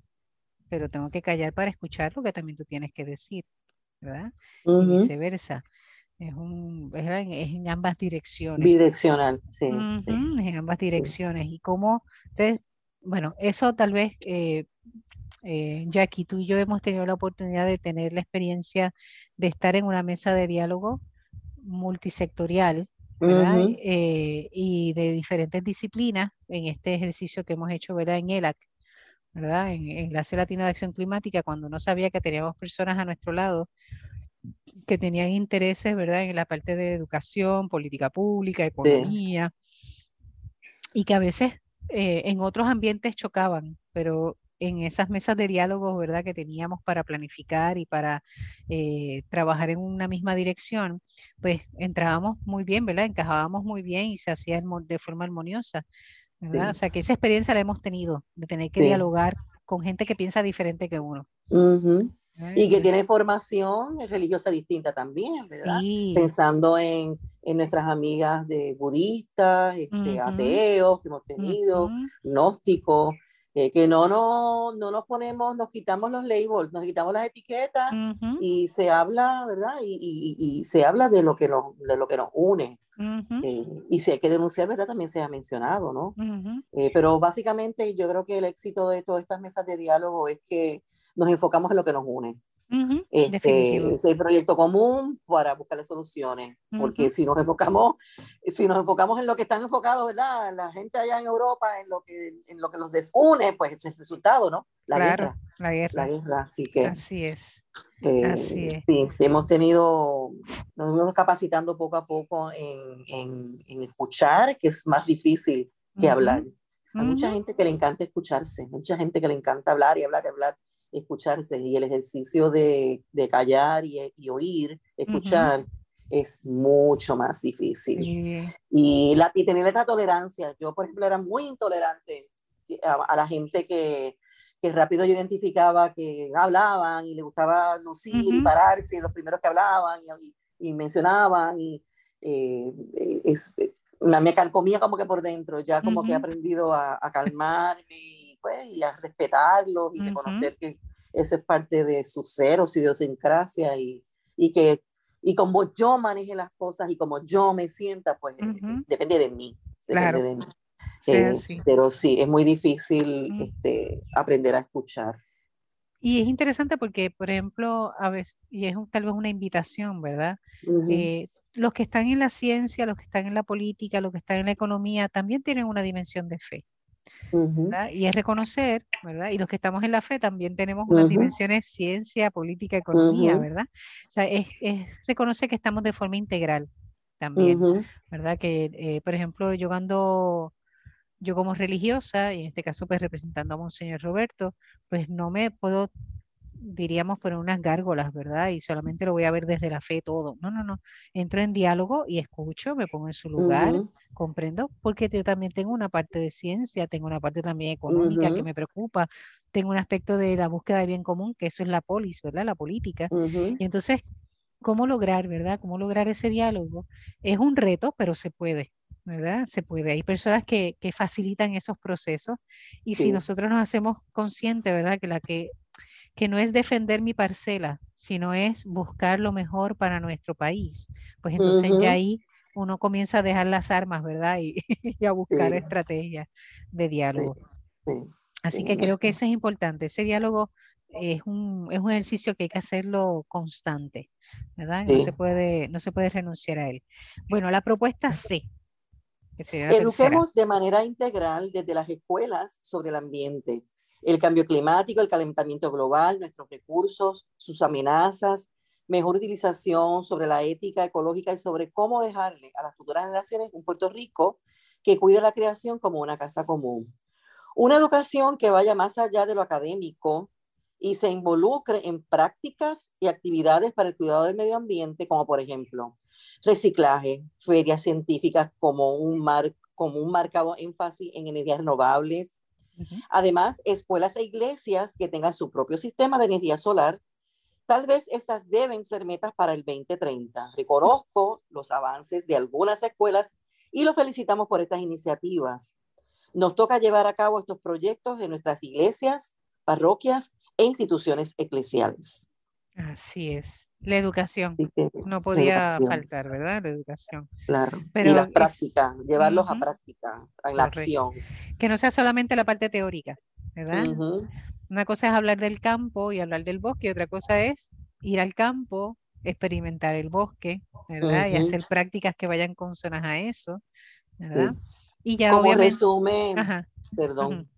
pero tengo que callar para escuchar lo que también tú tienes que decir, ¿verdad? Y viceversa. Es, un, es, en, ambas direcciones. Bidireccional, sí, Es en ambas direcciones. Y cómo, entonces, bueno, eso tal vez eh, eh, Jackie, tú y yo hemos tenido la oportunidad de tener la experiencia de estar en una mesa de diálogo multisectorial eh, y de diferentes disciplinas en este ejercicio que hemos hecho ¿verdad? en ELAC, ¿verdad? en Latino de Acción Climática, cuando no sabía que teníamos personas a nuestro lado que tenían intereses ¿verdad? en la parte de educación, política pública, economía, y que a veces eh, en otros ambientes chocaban, pero en esas mesas de diálogo, ¿verdad? Que teníamos para planificar y para eh, trabajar en una misma dirección, pues entrábamos muy bien, ¿verdad? Encajábamos muy bien y se hacía de forma armoniosa, ¿verdad? O sea, que esa experiencia la hemos tenido, de tener que dialogar con gente que piensa diferente que uno. Y que tiene formación religiosa distinta también, ¿verdad? Pensando en, en, nuestras amigas de budistas, este, ateos que hemos tenido, gnósticos, eh, que no, no, no nos ponemos, nos quitamos los labels, nos quitamos las etiquetas y se habla, ¿verdad? Y, y, y, se habla de lo que nos, de lo que nos une. Eh, y si hay que denunciar, ¿verdad? También se ha mencionado, ¿no? Eh, pero básicamente yo creo que el éxito de todas estas mesas de diálogo es que nos enfocamos en lo que nos une. Este, ese proyecto común para buscarle soluciones, porque si nos enfocamos, si nos enfocamos en lo que están enfocados, ¿verdad? La gente allá en Europa, en lo que, en lo que los desune, pues es el resultado, ¿no? La guerra. La guerra. La guerra, así que. Así es. Eh, así es. Sí, hemos tenido, nos hemos capacitando poco a poco en, en, en escuchar, que es más difícil que hablar. Hay mucha gente que le encanta escucharse, mucha gente que le encanta hablar y hablar y hablar escucharse y el ejercicio de, de callar y, y, oír, escuchar, es mucho más difícil. Y, la, y tener esta tolerancia. Yo, por ejemplo, era muy intolerante a, la gente que, que, rápido yo identificaba que hablaban y le gustaba lucir y pararse, los primeros que hablaban y, y mencionaban. Y eh, es, me calcomía como que por dentro, ya como que he aprendido a, a calmarme pues, y a respetarlos y reconocer que eso es parte de su ser o su idiosincrasia y, y que y como yo maneje las cosas y como yo me sienta, pues depende de mí. Depende de mí. Eh, pero sí, es muy difícil este, aprender a escuchar. Y es interesante porque, por ejemplo, a veces, y es tal vez una invitación, ¿verdad? Eh, los que están en la ciencia, los que están en la política, los que están en la economía, también tienen una dimensión de fe. Y es reconocer, ¿verdad? Y los que estamos en la fe también tenemos unas dimensiones ciencia, política, economía, ¿verdad? O sea, es, reconocer que estamos de forma integral también, ¿verdad? Que, eh, por ejemplo, yo cuando yo como religiosa, y en este caso pues representando a Monseñor Roberto, pues no me puedo diríamos, por unas gárgolas, ¿verdad? Y solamente lo voy a ver desde la fe todo. No, no, no. Entro en diálogo y escucho, me pongo en su lugar, comprendo, porque yo también tengo una parte de ciencia, tengo una parte también económica que me preocupa, tengo un aspecto de la búsqueda del bien común, que eso es la polis, ¿verdad? La política. Y entonces, ¿cómo lograr, verdad? ¿Cómo lograr ese diálogo? Es un reto, pero se puede. ¿verdad? Se puede. Hay personas que, que facilitan esos procesos y si nosotros nos hacemos conscientes, ¿verdad? Que la que que no es defender mi parcela, sino es buscar lo mejor para nuestro país. Pues entonces ya ahí uno comienza a dejar las armas, ¿verdad? Y, a buscar estrategias de diálogo. Así que creo que eso es importante. Ese diálogo es un, es un ejercicio que hay que hacerlo constante, ¿verdad? No, se puede, no se puede renunciar a él. Bueno, la propuesta C. Eduquemos de manera integral desde las escuelas sobre el ambiente el cambio climático, el calentamiento global, nuestros recursos, sus amenazas, mejor utilización sobre la ética ecológica y sobre cómo dejarle a las futuras generaciones un Puerto Rico que cuide la creación como una casa común. Una educación que vaya más allá de lo académico y se involucre en prácticas y actividades para el cuidado del medio ambiente, como por ejemplo reciclaje, ferias científicas como un, mar, como un marcado énfasis en energías renovables, Además, escuelas e iglesias que tengan su propio sistema de energía solar, tal vez estas deben ser metas para el 2030. Reconozco los avances de algunas escuelas y los felicitamos por estas iniciativas. Nos toca llevar a cabo estos proyectos en nuestras iglesias, parroquias e instituciones eclesiales. Así es. La educación. no podía faltar, ¿verdad? La educación. Claro. Pero y la práctica, llevarlos a práctica, a la acción. Que no sea solamente la parte teórica, ¿verdad? Una cosa es hablar del campo y hablar del bosque, otra cosa es ir al campo, experimentar el bosque, ¿verdad? Y hacer prácticas que vayan consonas a eso, ¿verdad? Y ya Como resume, perdón,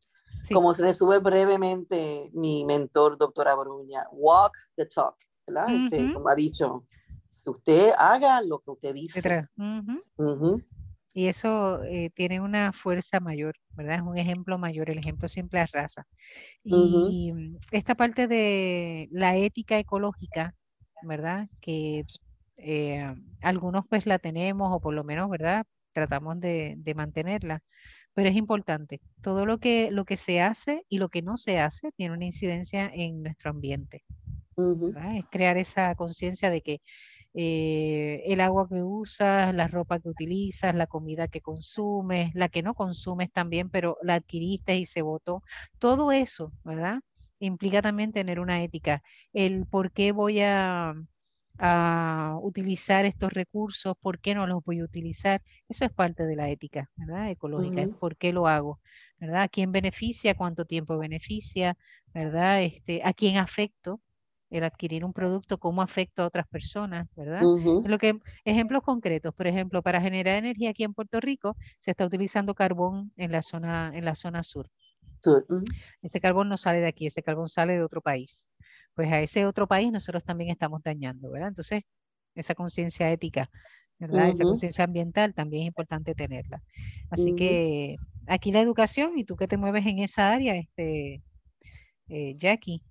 como se resume brevemente mi mentor, doctora Bruña, walk the talk. Este, como ha dicho, si usted haga lo que usted dice. Y eso eh, tiene una fuerza mayor, ¿verdad? Es un ejemplo mayor, el ejemplo siempre es raza. Y esta parte de la ética ecológica, ¿verdad? Que eh, algunos pues la tenemos o por lo menos, ¿verdad? Tratamos de, de, mantenerla, pero es importante. Todo lo que, lo que se hace y lo que no se hace tiene una incidencia en nuestro ambiente. Es crear esa conciencia de que eh, el agua que usas, la ropa que utilizas, la comida que consumes, la que no consumes también, pero la adquiriste y se votó, todo eso, ¿verdad? Implica también tener una ética. El por qué voy a, utilizar estos recursos, por qué no los voy a utilizar, eso es parte de la ética, ¿verdad? Ecológica, por qué lo hago, ¿verdad? ¿A quién beneficia? ¿Cuánto tiempo beneficia? ¿Verdad? Este, ¿A quién afecto? El adquirir un producto, cómo afecta a otras personas, ¿verdad? Lo que, ejemplos concretos, por ejemplo, para generar energía aquí en Puerto Rico se está utilizando carbón en la zona, en la zona sur. Ese carbón no sale de aquí, ese carbón sale de otro país. Pues a ese otro país nosotros también estamos dañando, ¿verdad? Entonces, esa conciencia ética, ¿verdad? Esa conciencia ambiental también es importante tenerla. Así que aquí la educación, y tú que te mueves en esa área, este, eh, Jackie,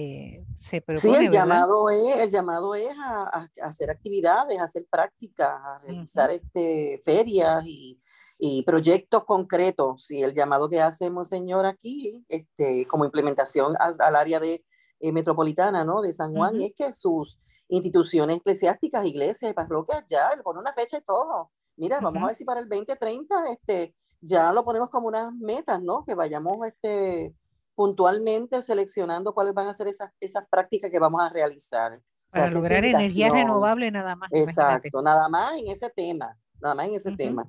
eh, se propone. Sí, el llamado es, el llamado es a, hacer actividades, a hacer prácticas, a realizar este, ferias y, y, proyectos concretos. Y el llamado que hace Monseñor aquí, este, como implementación al área de eh, metropolitana ¿no? de San Juan, es que sus instituciones eclesiásticas, iglesias parroquias ya le una fecha y todo. Mira, vamos a ver si para el 2030 este, ya lo ponemos como unas metas, ¿no? Que vayamos este, puntualmente seleccionando cuáles van a ser esas, esas prácticas que vamos a realizar. Para lograr energía renovable nada más. Exacto, nada más en ese tema, nada más en ese tema.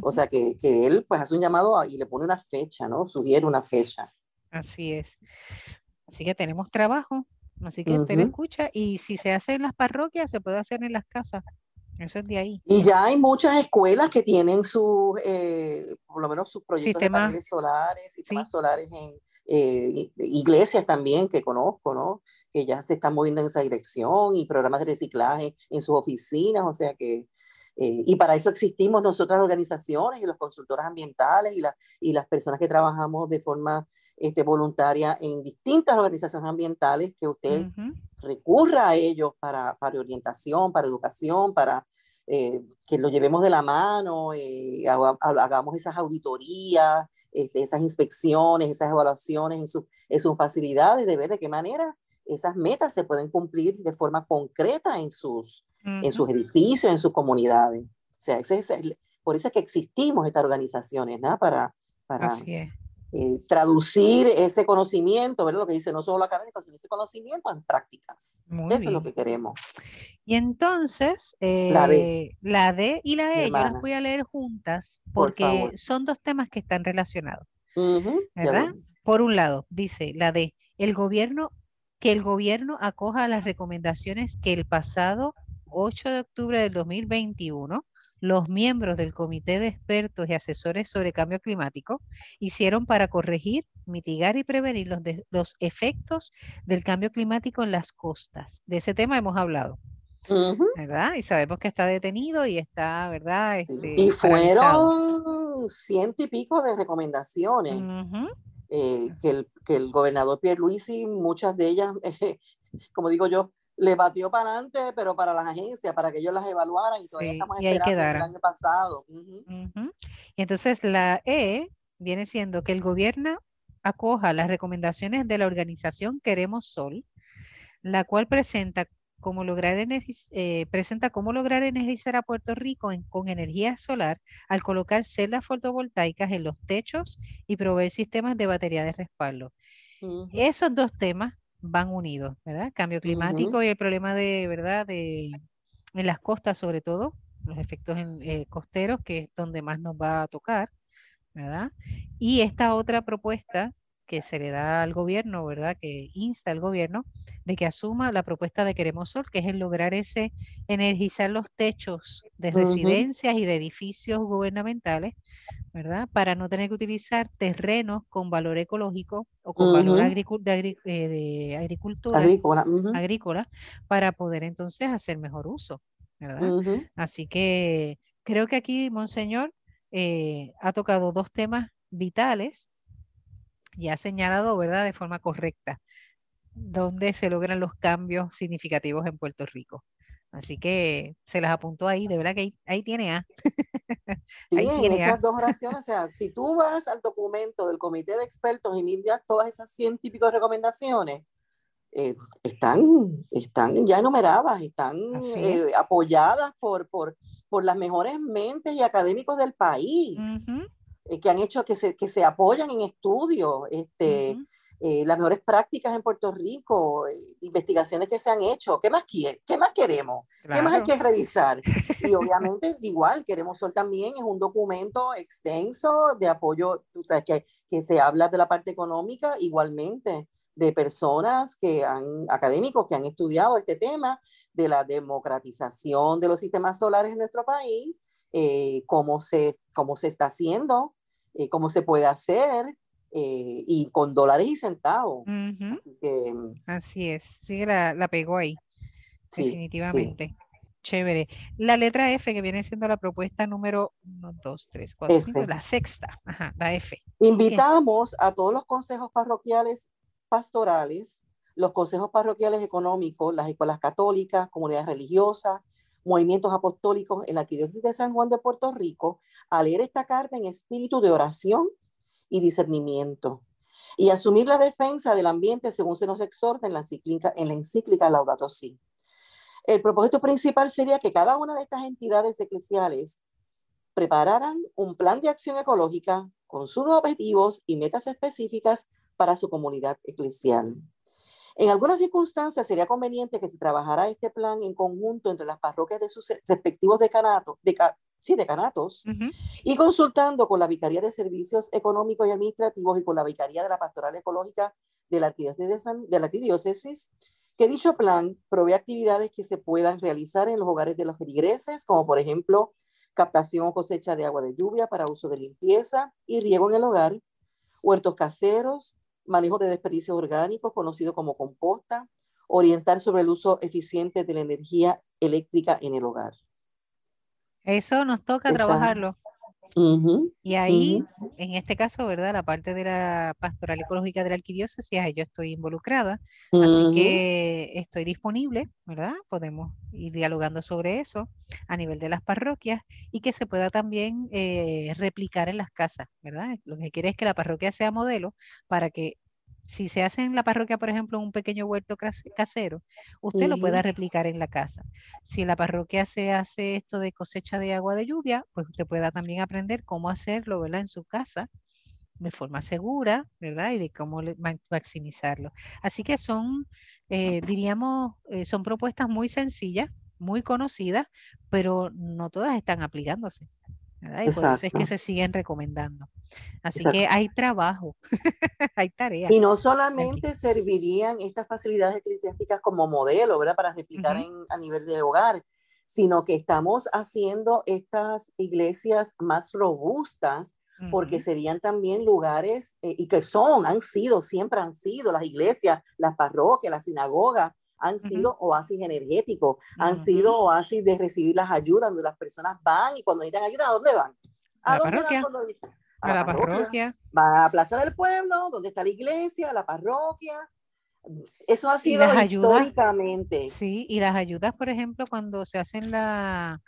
O sea, que, que, él pues hace un llamado y le pone una fecha, ¿no? Sugiere una fecha. Así es. Así que tenemos trabajo, así que usted escucha y si se hace en las parroquias, se puede hacer en las casas. Eso es de ahí. Y ya hay muchas escuelas que tienen sus, eh, por lo menos sus proyectos de paneles solares, sistemas solares en eh, iglesias también que conozco, ¿no? Que ya se están moviendo en esa dirección y programas de reciclaje en sus oficinas, o sea que, eh, y para eso existimos nosotras organizaciones y los consultores ambientales y, la, y las personas que trabajamos de forma este, voluntaria en distintas organizaciones ambientales que usted recurra a ellos para, para, orientación, para educación, para eh, que lo llevemos de la mano, eh, hagamos esas auditorías, este, esas inspecciones, esas evaluaciones en, en, sus facilidades, de ver de qué manera esas metas se pueden cumplir de forma concreta en sus, en sus edificios, en sus comunidades. O sea, ese, por eso es que existimos estas organizaciones, ¿no? Para, para, eh, traducir ese conocimiento, ¿verdad? Lo que dice no solo académico, sino ese conocimiento en prácticas. Eso es lo que queremos. Y entonces, la, D. Eh, la D y la E, yo las voy a leer juntas porque son dos temas que están relacionados. ¿Verdad? Por un lado, dice la D, el gobierno, que el gobierno acoja las recomendaciones que el pasado 8 de octubre del 2021 los miembros del Comité de Expertos y Asesores sobre Cambio Climático hicieron para corregir, mitigar y prevenir los, los efectos del cambio climático en las costas. De ese tema hemos hablado. ¿Verdad? Y sabemos que está detenido y está, ¿verdad? Este, y fueron ciento y pico de recomendaciones eh, que, el, que el gobernador Pierluisi, muchas de ellas, como digo yo, le batió para adelante, pero para las agencias, para que ellos las evaluaran y todavía estamos esperando el año pasado. Y entonces la E viene siendo que el gobierno acoja las recomendaciones de la organización Queremos Sol, la cual presenta cómo lograr, eh, presenta cómo lograr energizar a Puerto Rico con energía solar al colocar celdas fotovoltaicas en los techos y proveer sistemas de batería de respaldo. Esos dos temas van unidos, ¿verdad? Cambio climático y el problema de, ¿verdad? De, en las costas sobre todo, los efectos en, eh, costeros, que es donde más nos va a tocar, ¿verdad? Y esta otra propuesta que se le da al gobierno, ¿verdad? Que insta al gobierno de que asuma la propuesta de Queremos Sol, que es el lograr ese energizar los techos de residencias y de edificios gubernamentales ¿verdad? Para no tener que utilizar terrenos con valor ecológico o con valor de, eh, de, agricultura agrícola, para poder entonces hacer mejor uso, ¿verdad? Así que creo que aquí, Monseñor, eh, ha tocado dos temas vitales y ha señalado, ¿verdad?, de forma correcta, dónde se logran los cambios significativos en Puerto Rico. Así que se las apuntó ahí, de verdad que ahí, tiene A. Sí, en esas dos oraciones, o sea, si tú vas al documento del comité de expertos y miras todas esas científicas recomendaciones, eh, están, están ya enumeradas, están eh, apoyadas por, por, por, las mejores mentes y académicos del país, eh, que han hecho que se, que se apoyan en estudios. Este, eh, las mejores prácticas en Puerto Rico, eh, investigaciones que se han hecho. ¿Qué más, quiere, qué más queremos? ¿Qué más hay que revisar? Y obviamente, igual, Queremos Sol también es un documento extenso de apoyo, tú sabes, que, que se habla de la parte económica igualmente de personas que han, académicos que han estudiado este tema de la democratización de los sistemas solares en nuestro país, eh, cómo, se, cómo se está haciendo, cómo se puede hacer, eh, y con dólares y centavos. Así que... Mm, Así es, sí, la, la pegó ahí, definitivamente. Chévere. La letra F, que viene siendo la propuesta número 1, 2, 3, 4, 5, la sexta, Ajá, la F. Invitamos a todos los consejos parroquiales pastorales los consejos parroquiales económicos, las escuelas católicas, comunidades religiosas, movimientos apostólicos en la Arquidiócesis de San Juan de Puerto Rico a leer esta carta en espíritu de oración y discernimiento y asumir la defensa del ambiente según se nos exhorta en la encíclica, en la encíclica Laudato Si. El propósito principal sería que cada una de estas entidades eclesiales prepararan un plan de acción ecológica con sus objetivos y metas específicas para su comunidad eclesial. En algunas circunstancias sería conveniente que se trabajara este plan en conjunto entre las parroquias de sus respectivos decanatos, de, sí, decanatos y consultando con la Vicaría de Servicios Económicos y Administrativos y con la Vicaría de la Pastoral Ecológica de la Arquidiócesis, de, de la arquidiócesis que dicho plan provee actividades que se puedan realizar en los hogares de los feligreses, como por ejemplo captación o cosecha de agua de lluvia para uso de limpieza y riego en el hogar, huertos caseros, manejo de desperdicios orgánicos, conocido como composta, orientar sobre el uso eficiente de la energía eléctrica en el hogar. Eso nos toca trabajarlo. y ahí, en este caso, ¿verdad? La parte de la pastoral ecológica de la arquidiócesis, yo estoy involucrada, así que estoy disponible, ¿verdad? Podemos ir dialogando sobre eso a nivel de las parroquias y que se pueda también eh, replicar en las casas, ¿verdad? Lo que quiere es que la parroquia sea modelo para que si se hace en la parroquia, por ejemplo, un pequeño huerto casero, usted lo pueda replicar en la casa. Si en la parroquia se hace esto de cosecha de agua de lluvia, pues usted pueda también aprender cómo hacerlo, ¿verdad? En su casa de forma segura, ¿verdad? Y de cómo maximizarlo. Así que son, eh, diríamos, eh, son propuestas muy sencillas, muy conocidas, pero no todas están aplicándose. ¿Verdad? Y por eso es que se siguen recomendando. Así que hay trabajo, hay tareas. Y no solamente servirían estas facilidades eclesiásticas como modelo, ¿verdad? Para replicar en, a nivel de hogar, sino que estamos haciendo estas iglesias más robustas porque serían también lugares, eh, y que son, han sido, siempre han sido las iglesias, las parroquias, las sinagogas, han sido oasis energéticos, han sido oasis de recibir las ayudas, donde las personas van y cuando necesitan ayuda, ¿a dónde van? ¿A, dónde van cuando a, la, parroquia. Va a la Plaza del Pueblo, donde está la iglesia, la parroquia. Eso ha sido históricamente. sí, y las ayudas, por ejemplo, cuando se hacen la,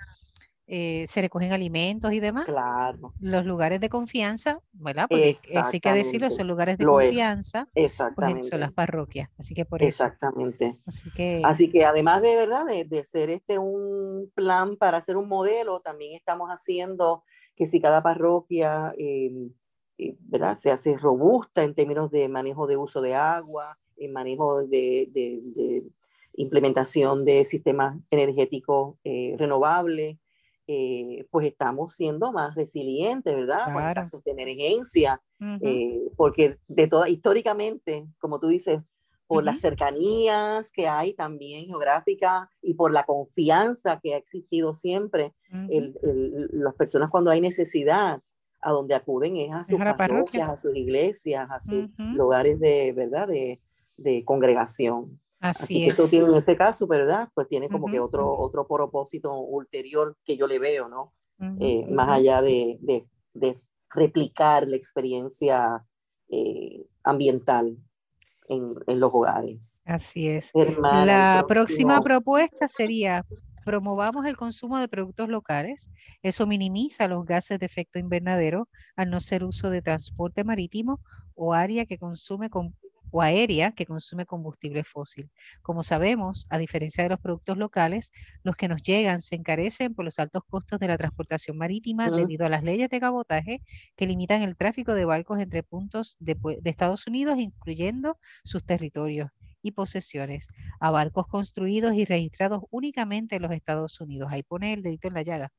eh, se recogen alimentos y demás. Claro. Los lugares de confianza, ¿verdad? Porque eso hay que decirlo, son lugares de confianza. Pues, Exactamente. son las parroquias. Así que por eso. Exactamente. Así que, Así que además de verdad de, de ser este un plan para hacer un modelo, también estamos haciendo que si cada parroquia em, eh, ¿verdad? se hace robusta en términos de manejo de uso de agua, en manejo de, de, implementación de sistemas energéticos eh, renovables, eh, pues estamos siendo más resilientes, ¿verdad? Claro. En casos de emergencia, porque de toda, históricamente, como tú dices, por las cercanías que hay también geográficas y por la confianza que ha existido siempre. las personas cuando hay necesidad, a donde acuden es a sus parroquias, a sus iglesias, a sus lugares de, ¿verdad? De, de congregación. Así, que eso tiene en ese caso, ¿verdad? Pues tiene como que otro, otro propósito ulterior que yo le veo, ¿no? Eh, más allá de, de, de, replicar la experiencia eh, ambiental en, los hogares. Así es. la próxima propuesta sería promovamos el consumo de productos locales. Eso minimiza los gases de efecto invernadero al no ser uso de transporte marítimo o área que consume con o aérea que consume combustible fósil. Como sabemos, a diferencia de los productos locales, los que nos llegan se encarecen por los altos costos de la transportación marítima debido a las leyes de cabotaje que limitan el tráfico de barcos entre puntos de, de Estados Unidos, incluyendo sus territorios y posesiones a barcos construidos y registrados únicamente en los Estados Unidos. Ahí pone el dedito en la llaga.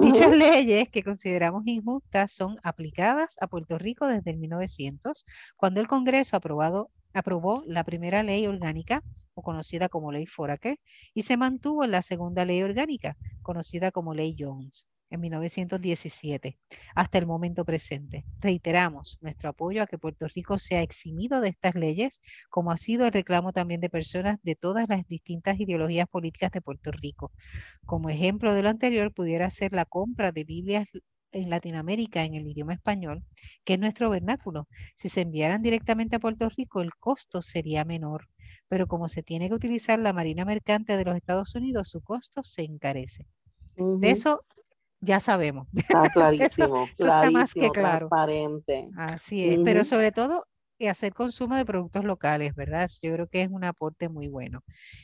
Dichas leyes que consideramos injustas son aplicadas a Puerto Rico desde el 1900, cuando el Congreso aprobado, aprobó la primera ley orgánica o conocida como ley Foraker, y se mantuvo en la segunda ley orgánica, conocida como ley Jones en 1917 hasta el momento presente. Reiteramos nuestro apoyo a que Puerto Rico sea eximido de estas leyes, como ha sido el reclamo también de personas de todas las distintas ideologías políticas de Puerto Rico. Como ejemplo de lo anterior, pudiera ser la compra de Biblias en Latinoamérica en el idioma español, que es nuestro vernáculo. Si se enviaran directamente a Puerto Rico, el costo sería menor pero como se tiene que utilizar la Marina Mercante de los Estados Unidos, su costo se encarece. De eso ya sabemos. Está clarísimo, clarísimo, más que claro. transparente. Así es, pero sobre todo hacer consumo de productos locales, ¿verdad? Yo creo que es un aporte muy bueno.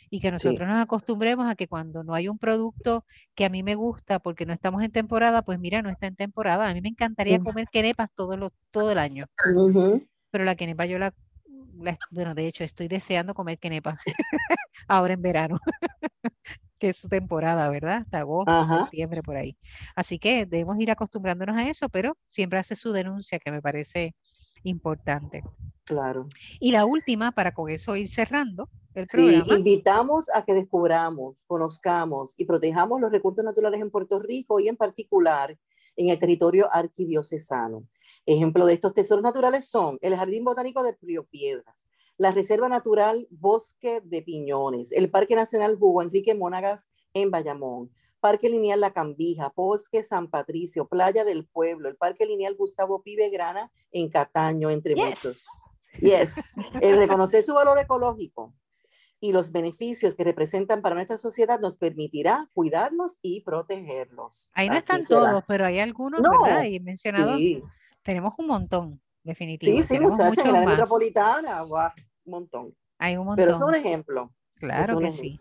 Y que nosotros nos acostumbremos a que cuando no hay un producto que a mí me gusta porque no estamos en temporada, pues mira, no está en temporada. A mí me encantaría comer quenepas todo, todo el año. Pero la quenepa yo la, bueno, de hecho estoy deseando comer quenepa ahora en verano. Que es su temporada, ¿verdad? Hasta agosto, septiembre, por ahí. Así que debemos ir acostumbrándonos a eso, pero siempre hace su denuncia, que me parece importante. Claro. Y la última, para con eso ir cerrando el sí, invitamos a que descubramos, conozcamos y protejamos los recursos naturales en Puerto Rico y en particular en el territorio arquidiocesano. Ejemplo de estos tesoros naturales son el Jardín Botánico de Río Piedras, la Reserva Natural Bosque de Piñones, el Parque Nacional Hugo Enrique Mónagas en Bayamón, Parque Lineal La Cambija, Bosque San Patricio, Playa del Pueblo, el Parque Lineal Gustavo Pibe Grana en Cataño, entre muchos. Yes, el reconocer su valor ecológico y los beneficios que representan para nuestra sociedad nos permitirá cuidarlos y protegerlos. Ahí no están todos, pero hay algunos, ¿verdad? Y mencionados, tenemos un montón, definitivamente. Sí, sí, muchachos, en la metropolitana, un montón. Hay un montón. Pero es un ejemplo. Claro que sí.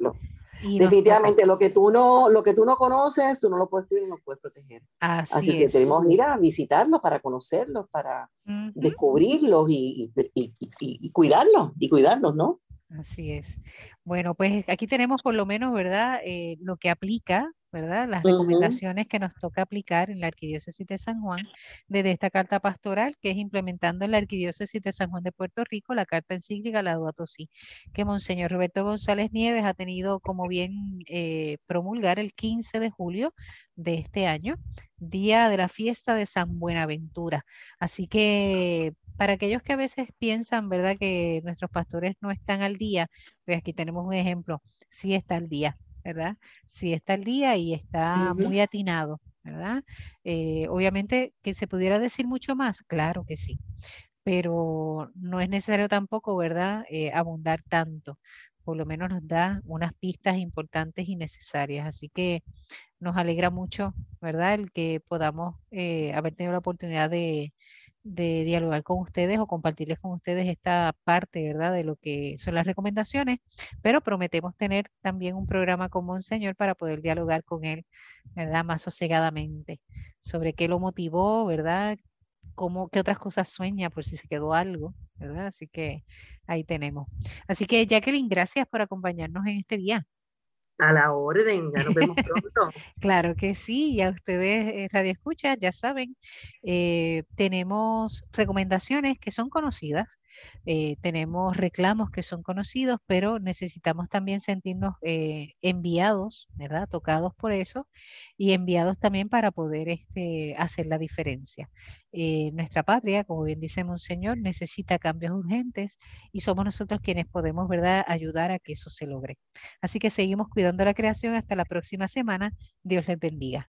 Definitivamente, lo que, tú no, lo que tú no conoces, tú no lo puedes cuidar y no puedes proteger. Así, que tenemos que ir a visitarlos para conocerlos, para descubrirlos y, y, y, cuidarlos, y cuidarlos, ¿no? Así es. Bueno, pues aquí tenemos por lo menos, ¿verdad? Eh, lo que aplica ¿verdad? Las recomendaciones que nos toca aplicar en la Arquidiócesis de San Juan desde esta carta pastoral que es implementando en la Arquidiócesis de San Juan de Puerto Rico la carta encíclica Laudato Si, que Monseñor Roberto González Nieves ha tenido como bien eh, promulgar el 15 de julio de este año, día de la fiesta de San Buenaventura. Así que para aquellos que a veces piensan, ¿verdad?, que nuestros pastores no están al día, pues aquí tenemos un ejemplo, sí está al día. ¿Verdad? Si está al día y está muy atinado, ¿verdad? Eh, obviamente que se pudiera decir mucho más, claro que sí, pero no es necesario tampoco, ¿verdad? Eh, abundar tanto. Por lo menos nos da unas pistas importantes y necesarias. Así que nos alegra mucho, ¿verdad? El que podamos eh, haber tenido la oportunidad de, de dialogar con ustedes o compartirles con ustedes esta parte, ¿verdad?, de lo que son las recomendaciones, pero prometemos tener también un programa con Monseñor para poder dialogar con él, ¿verdad?, más sosegadamente sobre qué lo motivó, ¿verdad?, cómo, qué otras cosas sueña, por si se quedó algo, ¿verdad? Así que ahí tenemos. Así que Jacqueline, gracias por acompañarnos en este día. A la orden, ya nos vemos pronto. claro que sí, ya ustedes, eh, Radio Escucha, ya saben, eh, tenemos recomendaciones que son conocidas, eh, tenemos reclamos que son conocidos, pero necesitamos también sentirnos enviados, ¿verdad? Tocados por eso y enviados también para poder este, hacer la diferencia. nuestra patria, como bien dice Monseñor, necesita cambios urgentes y somos nosotros quienes podemos, ¿verdad?, ayudar a que eso se logre. Así que seguimos cuidando la creación hasta la próxima semana. Dios les bendiga.